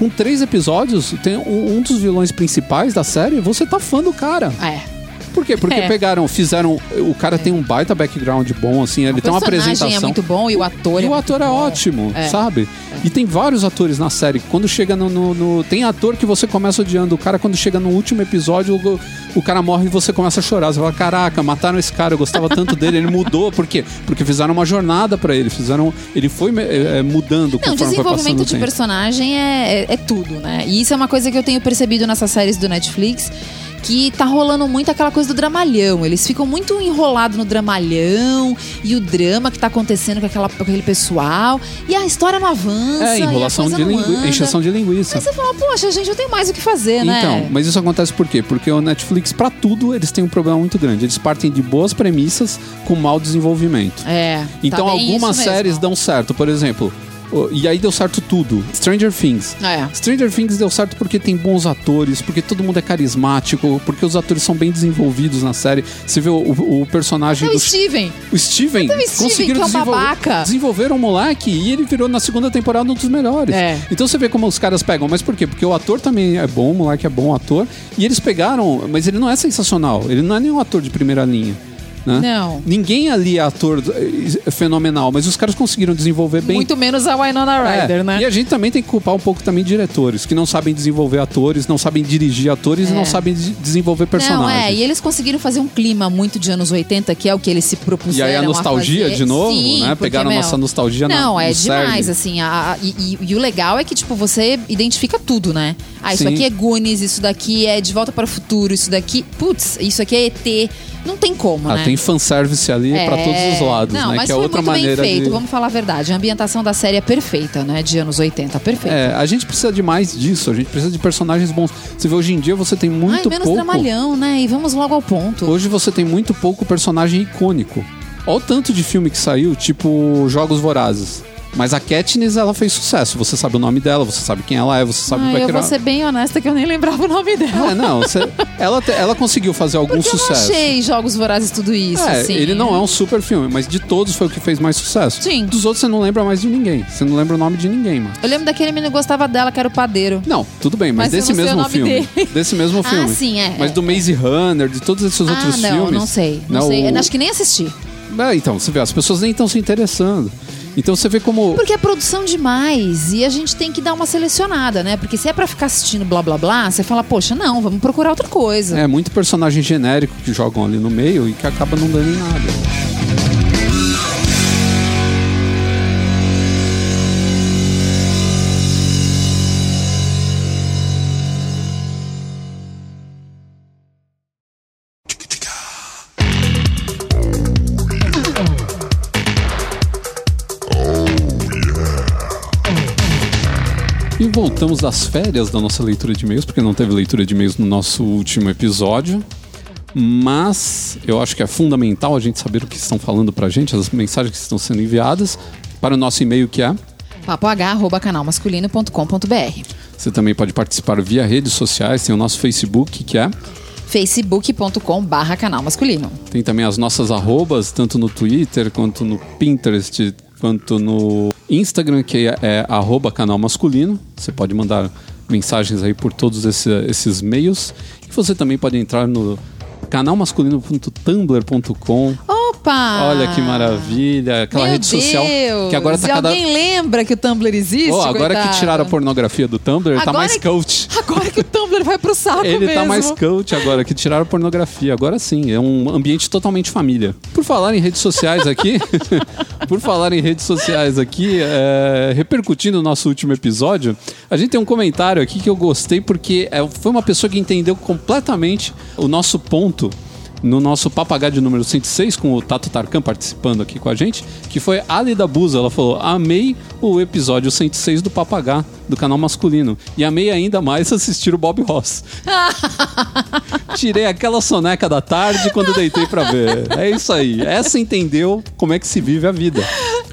com três episódios, tem um, um dos vilões principais da série, você tá fã do cara. É. Por quê? Porque É. pegaram, fizeram. O cara tem um baita background bom, assim, ele tem uma personagem apresentação. é muito bom e o ator E é o ator é bom. ótimo, É. sabe? E tem vários atores na série. Quando chega no, no- no- Tem ator que você começa odiando. O cara, quando chega no último episódio, o, o cara morre e você começa a chorar. Você fala: Caraca, mataram esse cara, eu gostava tanto dele. Ele mudou. Por quê? Porque fizeram uma jornada pra ele. Fizeram. Ele foi é, é, mudando Não, desenvolvimento de personagem é, é, é tudo, né? E isso é uma coisa que eu tenho percebido nessas séries do Netflix. Que tá rolando muito aquela coisa do dramalhão. Eles ficam muito enrolados no dramalhão e o drama que tá acontecendo com, aquela, com aquele pessoal. E a história não avança. É, e enrolação de linguiça. Encheção de linguiça. Aí você fala, poxa, gente, eu tenho mais o que fazer, né? Então, mas isso acontece por quê? Porque o Netflix, pra tudo, eles têm um problema muito grande. Eles partem de boas premissas com mau desenvolvimento. É. Então tá algumas séries dão certo, por exemplo. E aí deu certo tudo. Stranger Things. É. Stranger Things deu certo porque tem bons atores, porque todo mundo é carismático, porque os atores são bem desenvolvidos na série. Você vê o, o- o personagem É o do Steven. o Steven, Até o Steven, conseguiram que é um desenvol- babaca. desenvolver um moleque e ele virou na segunda temporada um dos melhores. É. Então você vê como os caras pegam, mas por quê? Porque o ator também é bom, o moleque é bom ator, e eles pegaram, mas ele não é sensacional, ele não é nenhum ator de primeira linha. Né? Não. Ninguém ali é ator eh, fenomenal, mas os caras conseguiram desenvolver bem. Muito menos a Winona É, Ryder, né? E a gente também tem que culpar um pouco também diretores, que não sabem desenvolver atores, não sabem dirigir atores e não sabem de- desenvolver personagens. Não, é, e eles conseguiram fazer um clima muito de anos 80, que é o que eles se propuseram E aí a nostalgia fazer. de novo, Sim, né? porque, Pegaram meu, nossa nostalgia na- Não, é demais, cerne. assim. a- a- e, e- e o legal é que, tipo, você identifica tudo, né? Ah, isso Sim. aqui é Goonies, isso daqui é De Volta para o Futuro, isso daqui... Putz, isso aqui é ET. Não tem como, Ah, né? tem fanservice ali pra É. todos os lados, Não, né? mas que é outra muito maneira bem feito, de... vamos falar a verdade. A ambientação da série é perfeita, né? De anos 80, perfeita. É, a gente precisa de mais disso, a gente precisa de personagens bons. Você vê, hoje em dia você tem Ai, muito menos pouco. dramalhão, né? E vamos logo ao ponto. Hoje você tem muito pouco personagem icônico. Olha o tanto de filme que saiu, tipo Jogos Vorazes. Mas a Katniss, ela fez sucesso. Você sabe o nome dela, você sabe quem ela é, você sabe o Ai, eu background. vou ser bem honesta que eu nem lembrava o nome dela. É, não, você- [LAUGHS] ela, ela conseguiu fazer algum Porque eu não sucesso. achei Jogos Vorazes tudo isso, É, assim. ele não é um super filme, mas de todos foi o que fez mais sucesso. Sim. Dos outros você não lembra mais de ninguém. Você não lembra o nome de ninguém, mano. Eu lembro daquele menino que gostava dela, que era o padeiro. Não, tudo bem, mas, Mas eu desse não mesmo filme. dele. Desse mesmo [LAUGHS] Ah, filme. sim, é, Mas é, do Maze Runner, de todos esses outros ah, não, filmes. não sei. Não, né, sei. o- Eu Acho que nem assisti. É, então, você vê, as pessoas nem estão se interessando. Então você vê como. Porque é produção demais e a gente tem que dar uma selecionada, né? Porque se é pra ficar assistindo blá blá blá, você fala, poxa, não, vamos procurar outra coisa. É muito personagem genérico que jogam ali no meio e que acaba não dando em nada. Voltamos das férias da nossa leitura de e-mails, porque não teve leitura de e-mails no nosso último episódio. Mas eu acho que é fundamental a gente saber o que estão falando pra gente, as mensagens que estão sendo enviadas para o nosso e-mail que é. papoh.canalmasculino.com.br Você também pode participar via redes sociais, tem o nosso Facebook que é. facebook.com barra canal masculino. Tem também as nossas arrobas, tanto no Twitter quanto no Pinterest, quanto no Instagram, que é, é arroba canal masculino. Você pode mandar mensagens aí por todos esse- esses meios. E você também pode entrar no canalmasculino.tumblr.com. Opa! Olha que maravilha, aquela Meu rede social Deus! que agora tá cada alguém lembra que o Tumblr existe, Oh, agora coitado. que tiraram a pornografia do Tumblr, tá Agora mais que- coach. [LAUGHS] Agora que o Tumblr vai pro saco Ele mesmo. tá mais coach agora, que tiraram a pornografia. Agora sim, é um ambiente totalmente família. Por falar em redes sociais aqui, [LAUGHS] por falar em redes sociais aqui, é, repercutindo o nosso último episódio, a gente tem um comentário aqui que eu gostei porque é, foi uma pessoa que entendeu completamente o nosso ponto no nosso papagaio de número 106, com o Tato Tarkan participando aqui com a gente, que foi Ali da Buza. Ela falou: Amei o episódio 106 do Papagá, do canal masculino. E amei ainda mais assistir o Bob Ross. [LAUGHS] Tirei aquela soneca da tarde quando deitei pra ver. É isso aí. Essa entendeu como é que se vive a vida.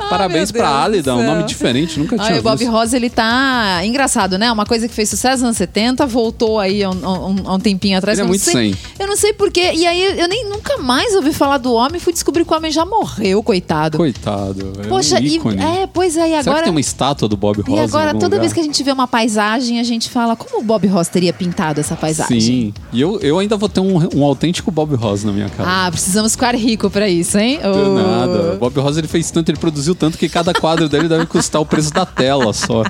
Parabéns pra Alida, um nome diferente, nunca tinha Ai, o Bob visto. Rosa, ele tá engraçado, né? Uma coisa que fez sucesso nos anos 70, voltou aí há um, um- um tempinho atrás. Ele é muito sei, sem. Eu não sei porquê. E aí eu nem nunca mais ouvi falar do homem. Fui descobrir que o homem já morreu, coitado. Coitado. É Poxa, um e, ícone. é, pois é, e Será que agora. tem uma estátua do Bob Ross E agora, toda lugar? vez que a gente vê uma paisagem, a gente fala como o Bob Ross teria pintado essa paisagem. Sim. E eu, eu ainda vou ter um, um autêntico Bob Ross na minha casa. Ah, precisamos ficar rico pra isso, hein? Deu Oh. nada. O Bob Ross ele fez tanto, ele produziu tanto que cada quadro dele deve custar o preço da tela só.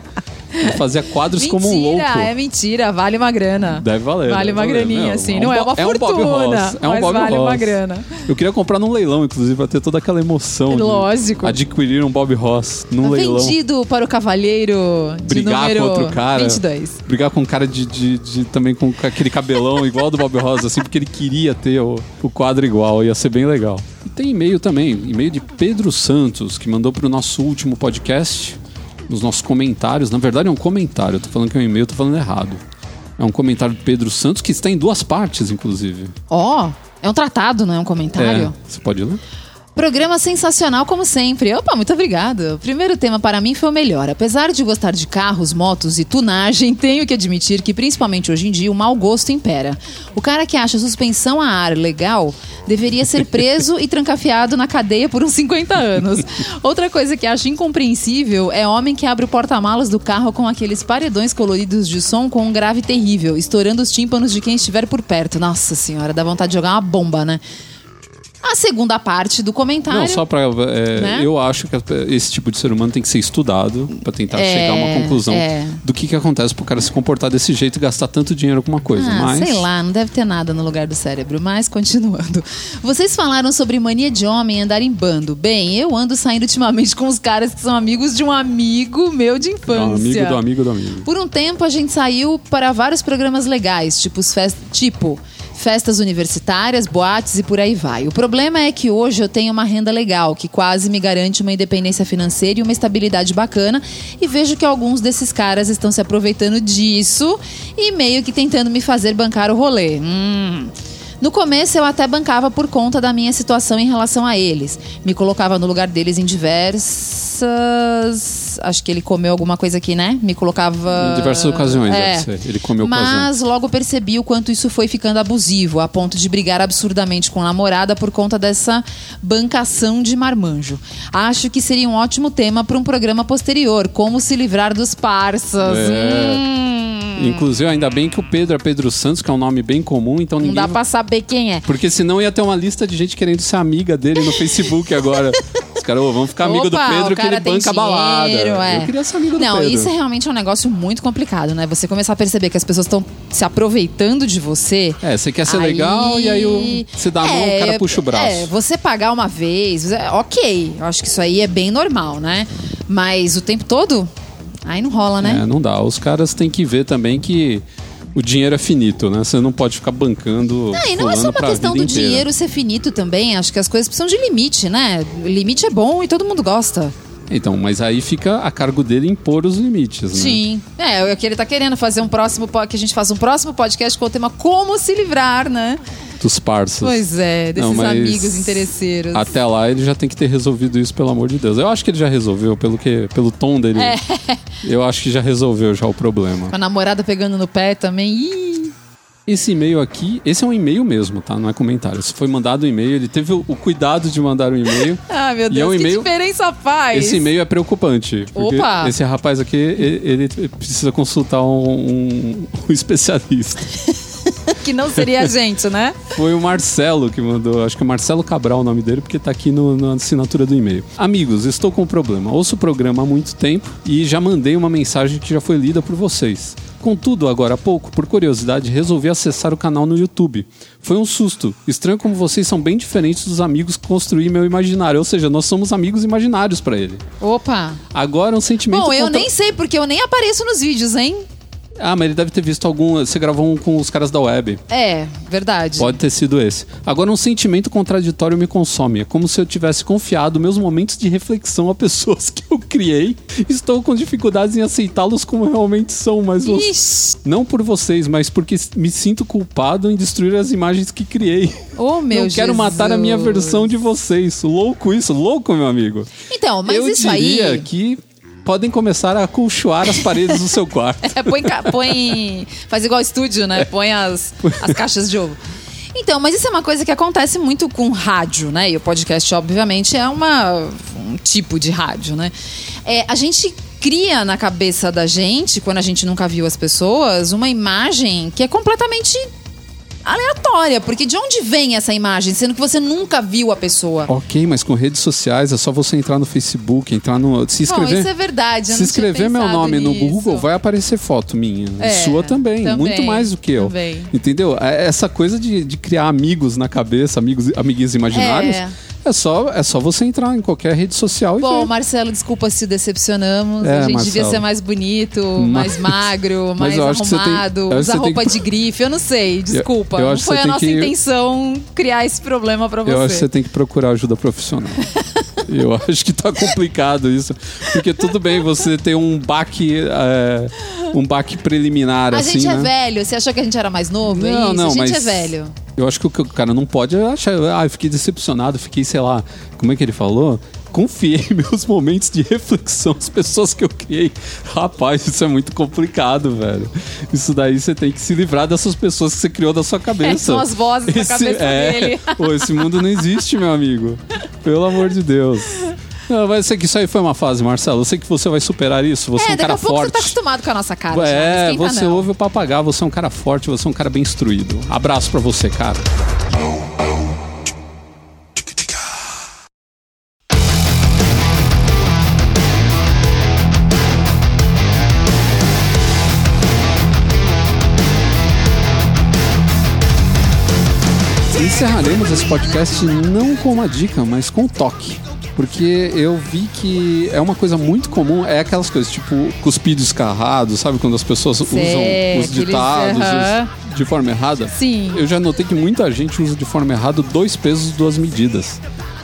Fazia quadros Mentira, como um louco. é mentira, vale uma grana. Deve valer. Vale uma valer. graninha, Meu, assim. um não é uma um Bob fortuna, Ross, É um mas Bob vale Ross. uma grana. Eu queria comprar num leilão, inclusive, pra ter toda aquela emoção. Lógico. Adquirir um Bob Ross num leilão. Vendido para o cavalheiro de Brigar com outro cara. 22. Brigar com um cara de, de- de- também com aquele cabelão igual do Bob Ross, assim, porque ele queria ter o, o quadro igual, ia ser bem legal. E tem e-mail também, e-mail de Pedro Santos, que mandou pro nosso último podcast, nos nossos comentários. Na verdade é um comentário, eu tô falando que é um e-mail, eu tô falando errado. É um comentário do Pedro Santos que está em duas partes, inclusive. Ó, é um tratado, não é um comentário? É, você pode ler? Programa sensacional como sempre. Opa, muito obrigada. O primeiro tema para mim foi o melhor. Apesar de gostar de carros, motos e tunagem, [LAUGHS] tenho que admitir que, principalmente hoje em dia, o mau gosto impera. O cara que acha suspensão a ar legal deveria ser preso e trancafiado na cadeia por uns 50 anos. Outra coisa que acho incompreensível é homem que abre o porta-malas do carro com aqueles paredões coloridos de som com um grave terrível, estourando os tímpanos de quem estiver por perto. Nossa senhora, dá vontade de jogar uma bomba, né? A segunda parte do comentário. Não, só pra. é, Né? Eu acho que esse tipo de ser humano tem que ser estudado pra tentar É, chegar a uma conclusão é. do que, que acontece pro cara se comportar desse jeito e gastar tanto dinheiro com uma coisa. Ah, Mas. sei lá, não deve ter nada no lugar do cérebro. Mas continuando. Vocês falaram sobre mania de homem andar em bando. Bem, eu ando saindo ultimamente com os caras que são amigos de um amigo meu de infância. amigo do amigo do amigo. Por um tempo a gente saiu para vários programas legais, tipo, os fest... tipo festas universitárias, boates e por aí vai. O problema é que hoje eu tenho uma renda legal, que quase me garante uma independência financeira e uma estabilidade bacana, e vejo que alguns desses caras estão se aproveitando disso e meio que tentando me fazer bancar o rolê. Hum. No começo eu até bancava por conta da minha situação em relação a eles. Me colocava no lugar deles em diversas. Acho que ele comeu alguma coisa aqui, né? Me colocava. Em diversas ocasiões, É. deve ser. Ele comeu Mas logo percebi o quanto isso foi ficando abusivo, a ponto de brigar absurdamente com a namorada por conta dessa bancação de marmanjo. Acho que seria um ótimo tema para um programa posterior, como se livrar dos parças. É. Hum. Inclusive, ainda bem que o Pedro é Pedro Santos, que é um nome bem comum, então Não ninguém. dá pra saber quem é. Porque senão ia ter uma lista de gente querendo ser amiga dele no Facebook agora. [LAUGHS] Os caras, ô, vamos ficar amigo do Pedro que ele cara banca a balada. é. Eu queria ser amigo do Não, Pedro. isso é realmente um negócio muito complicado, né? Você começar a perceber que as pessoas estão se aproveitando de você. É, você quer ser legal e aí o- você dá a mão, o cara puxa o braço. É, você pagar uma vez, é, ok. Eu acho que isso aí é bem normal, né? Mas o tempo todo, aí não rola, né? É, não dá. Os caras têm que ver também que o dinheiro é finito, né? Você não pode ficar bancando. Ah, e não é só uma questão do inteira. dinheiro ser finito também. Acho que as coisas precisam de limite, né? Limite é bom e todo mundo gosta. Então, mas aí fica a cargo dele impor os limites, né? Sim. É, o que ele tá querendo fazer um próximo que a gente faça um próximo podcast com o tema como se livrar, né? Dos parças. Pois é, desses Não, amigos interesseiros. Até lá ele já tem que ter resolvido isso, pelo amor de Deus. Eu acho que ele já resolveu, pelo, que, pelo tom dele. É. Eu acho que já resolveu já o problema. Com a namorada pegando no pé também. Ih, Esse e-mail aqui, esse é um e-mail mesmo, tá? Não é comentário. Se foi mandado um e-mail, ele teve o, o cuidado de mandar um e-mail. [LAUGHS] Ah, meu é Deus, um que diferença faz. Esse e-mail é preocupante. Porque Opa! esse rapaz aqui, ele, ele precisa consultar um, um- um especialista. [LAUGHS] [LAUGHS] Que não seria a gente, né? Foi o Marcelo que mandou, acho que é Marcelo Cabral o nome dele, porque tá aqui no- na assinatura do e-mail. Amigos, estou com um problema. Ouço o programa há muito tempo e já mandei uma mensagem que já foi lida por vocês. Contudo, agora há pouco, por curiosidade, resolvi acessar o canal no YouTube. Foi um susto. Estranho como vocês são bem diferentes dos amigos que construí meu imaginário. Ou seja, nós somos amigos imaginários pra ele. Opa. Agora um sentimento. Bom, eu contra- nem sei, porque eu nem apareço nos vídeos, hein? Ah, mas ele deve ter visto algum. Você gravou um com os caras da web. É, verdade. Pode ter sido esse. Agora, um sentimento contraditório me consome. É como se eu tivesse confiado meus momentos de reflexão a pessoas [LAUGHS] que eu criei. Estou com dificuldades em aceitá-los como realmente são, mas Ixi. não por vocês, mas porque me sinto culpado em destruir as imagens que criei. Ô, meu [LAUGHS] não quero matar a minha Jesus. versão de vocês. Louco isso, louco, meu amigo. Então, mas eu isso diria aí. que podem começar a acolchoar as paredes do seu quarto. [LAUGHS] É, põe, põe. Faz igual estúdio, né? Põe as, as caixas de ovo. Então, mas isso é uma coisa que acontece muito com rádio, né? E o podcast, obviamente, é uma, um tipo de rádio, né? É, a gente cria na cabeça da gente, quando a gente nunca viu as pessoas, uma imagem que é completamente aleatória. Porque de onde vem essa imagem, sendo que você nunca viu a pessoa? Ok, mas com redes sociais é só você entrar no Facebook, entrar no. Se Bom, inscrever. isso é verdade. Se escrever meu nome no nisso. Google, vai aparecer foto minha. É, Sua também, também, muito mais do que eu. também. Entendeu? É- Essa coisa de, de criar amigos na cabeça, amigos, amiguinhos imaginários, É. é. só, é só você entrar em qualquer rede social e Bom. Marcelo, desculpa se decepcionamos. É, a gente devia Marcelo. ser mais bonito, [LAUGHS] mais Mas- magro, mais eu tem- arrumado, eu que usar tem roupa que- de grife. Eu não sei, desculpa. eu não acho que foi a tem nossa que- intenção criar esse problema pra você. Eu acho que você tem que procurar ajuda profissional. [LAUGHS] Eu acho que tá complicado isso. Porque tudo bem você ter um baque, é, um baque preliminar, A assim, gente é né? velho. Você achou que a gente era mais novo? é Não, isso? não, a gente mas é velho. Eu acho que o cara não pode achar, ah, eu fiquei decepcionado, fiquei, sei lá, como é que ele falou? Confiei [LAUGHS] meus momentos de reflexão, as pessoas que eu criei. Rapaz, isso é muito complicado, velho. Isso daí você tem que se livrar dessas pessoas que você criou da sua cabeça. É, são as vozes da cabeça é, dele. Pô, esse mundo não existe, meu amigo. Pelo amor de Deus. Não, eu sei que isso aí foi uma fase, Marcelo. Eu sei que você vai superar isso. Você é, é, um cara a forte. você tá acostumado com a nossa cara. já, É, esquenta você não. ouve o papagaio, você é um cara forte, você é um cara bem instruído. Abraço pra você, cara. Encerraremos esse podcast não com uma dica, mas com um toque. Porque eu vi que é uma coisa muito comum, é aquelas coisas tipo cuspido escarrado, sabe? Quando as pessoas Sei, usam os ditados os- de forma errada. Sim. Eu já notei que muita gente usa de forma errada dois pesos, duas medidas.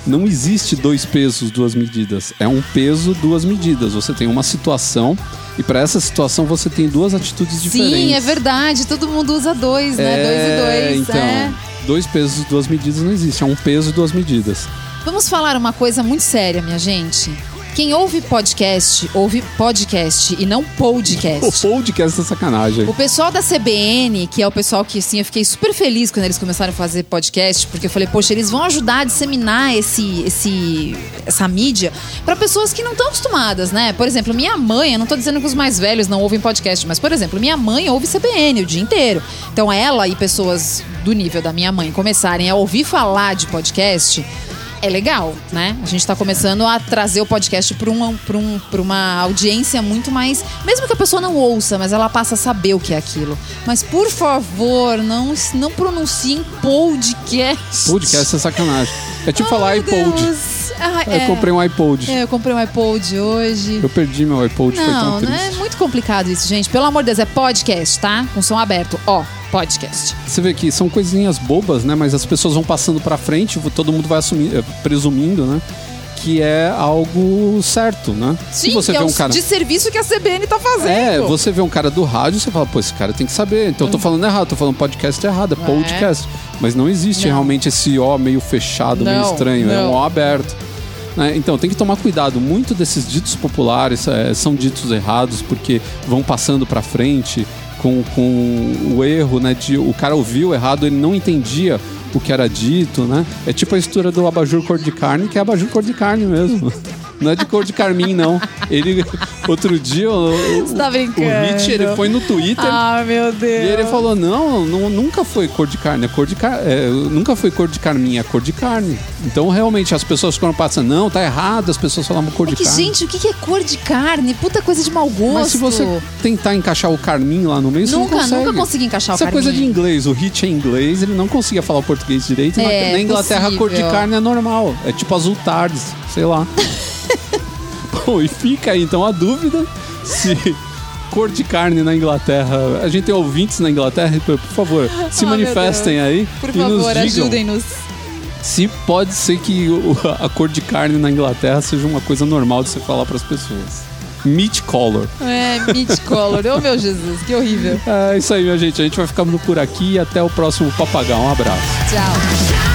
Não existe dois pesos, duas medidas. É um peso, duas medidas. Você tem uma situação e para essa situação você tem duas atitudes diferentes. Sim, é verdade. Todo mundo usa dois, né? É, dois e dois. Então, é. dois pesos, duas medidas não existe. É um peso, duas medidas. Vamos falar uma coisa muito séria, minha gente. Quem ouve podcast, ouve podcast e não [LAUGHS] O podcast. podcast é sacanagem. O pessoal da CBN, que é o pessoal que, assim, eu fiquei super feliz quando eles começaram a fazer podcast, porque eu falei, poxa, eles vão ajudar a disseminar esse, esse, essa mídia para pessoas que não estão acostumadas, né? Por exemplo, minha mãe, eu não tô dizendo que os mais velhos não ouvem podcast, mas, por exemplo, minha mãe ouve CBN o dia inteiro. Então, ela e pessoas do nível da minha mãe começarem a ouvir falar de podcast. É legal, né? A gente tá começando a trazer o podcast para uma, pra um, pra uma audiência muito mais. Mesmo que a pessoa não ouça, mas ela passa a saber o que é aquilo. Mas, por favor, não, não pronunciem podcast. Podcast é sacanagem. É tipo falar Ai, meu iPod. Deus. Ah, Eu comprei um iPod. É, eu comprei um iPod hoje. Eu perdi meu iPod, foi tão Não, triste. né? É muito complicado isso, gente. Pelo amor de Deus, é podcast, tá? Com som aberto. Ó, podcast. Você vê que são coisinhas bobas, né? Mas as pessoas vão passando pra frente, todo mundo vai assumir, eh, presumindo, né? Que é algo certo, né? Sim, você que vê é um cara. de serviço que a CBN tá fazendo. É, você vê um cara do rádio, você fala, pô, esse cara tem que saber. Então eu tô falando errado, tô falando podcast errado, é podcast. Mas não existe Não. realmente esse O meio fechado, meio Não, estranho. É um não. O aberto. Né? Então tem que tomar cuidado. Muito desses ditos populares eh, são ditos errados porque vão passando pra frente com, com o erro, né? De o cara ouviu errado, ele não entendia o que era dito, né? É tipo a história do abajur cor de carne, que é abajur cor de carne mesmo. Não é de cor de carmim, não. Ele, outro dia, o, Você tá brincando. o Hit, ele foi no Twitter Ah, meu Deus. e ele falou: não, não, nunca foi cor de carne, é cor de car é, nunca foi cor de carmim, é cor de carne. Então, realmente, as pessoas ficaram passando, não, tá errado, as pessoas falavam cor É de que, carne. gente, o que é cor de carne? Puta coisa de mau gosto. Mas se você tentar encaixar o carmim lá no meio, você Nunca, não consegue. nunca consegui encaixar o Isso é coisa de carmim. inglês. O Hit é inglês, ele não conseguia falar o português direito. na- É, na Inglaterra, a cor de possível. carne é normal. É tipo azul tardes, sei lá. [LAUGHS] Bom, e fica aí então a dúvida se cor de carne na Inglaterra. A gente tem ouvintes na Inglaterra, por favor, se meu manifestem aí Por e nos favor, digam ajudem-nos. se pode ser que a cor de carne na Inglaterra seja uma coisa normal de você falar para as pessoas. Meat color. É, meat color. Oh, meu Jesus, que horrível. É isso aí, minha gente. A gente vai ficando por aqui e até o próximo Papagão. Um abraço. Tchau.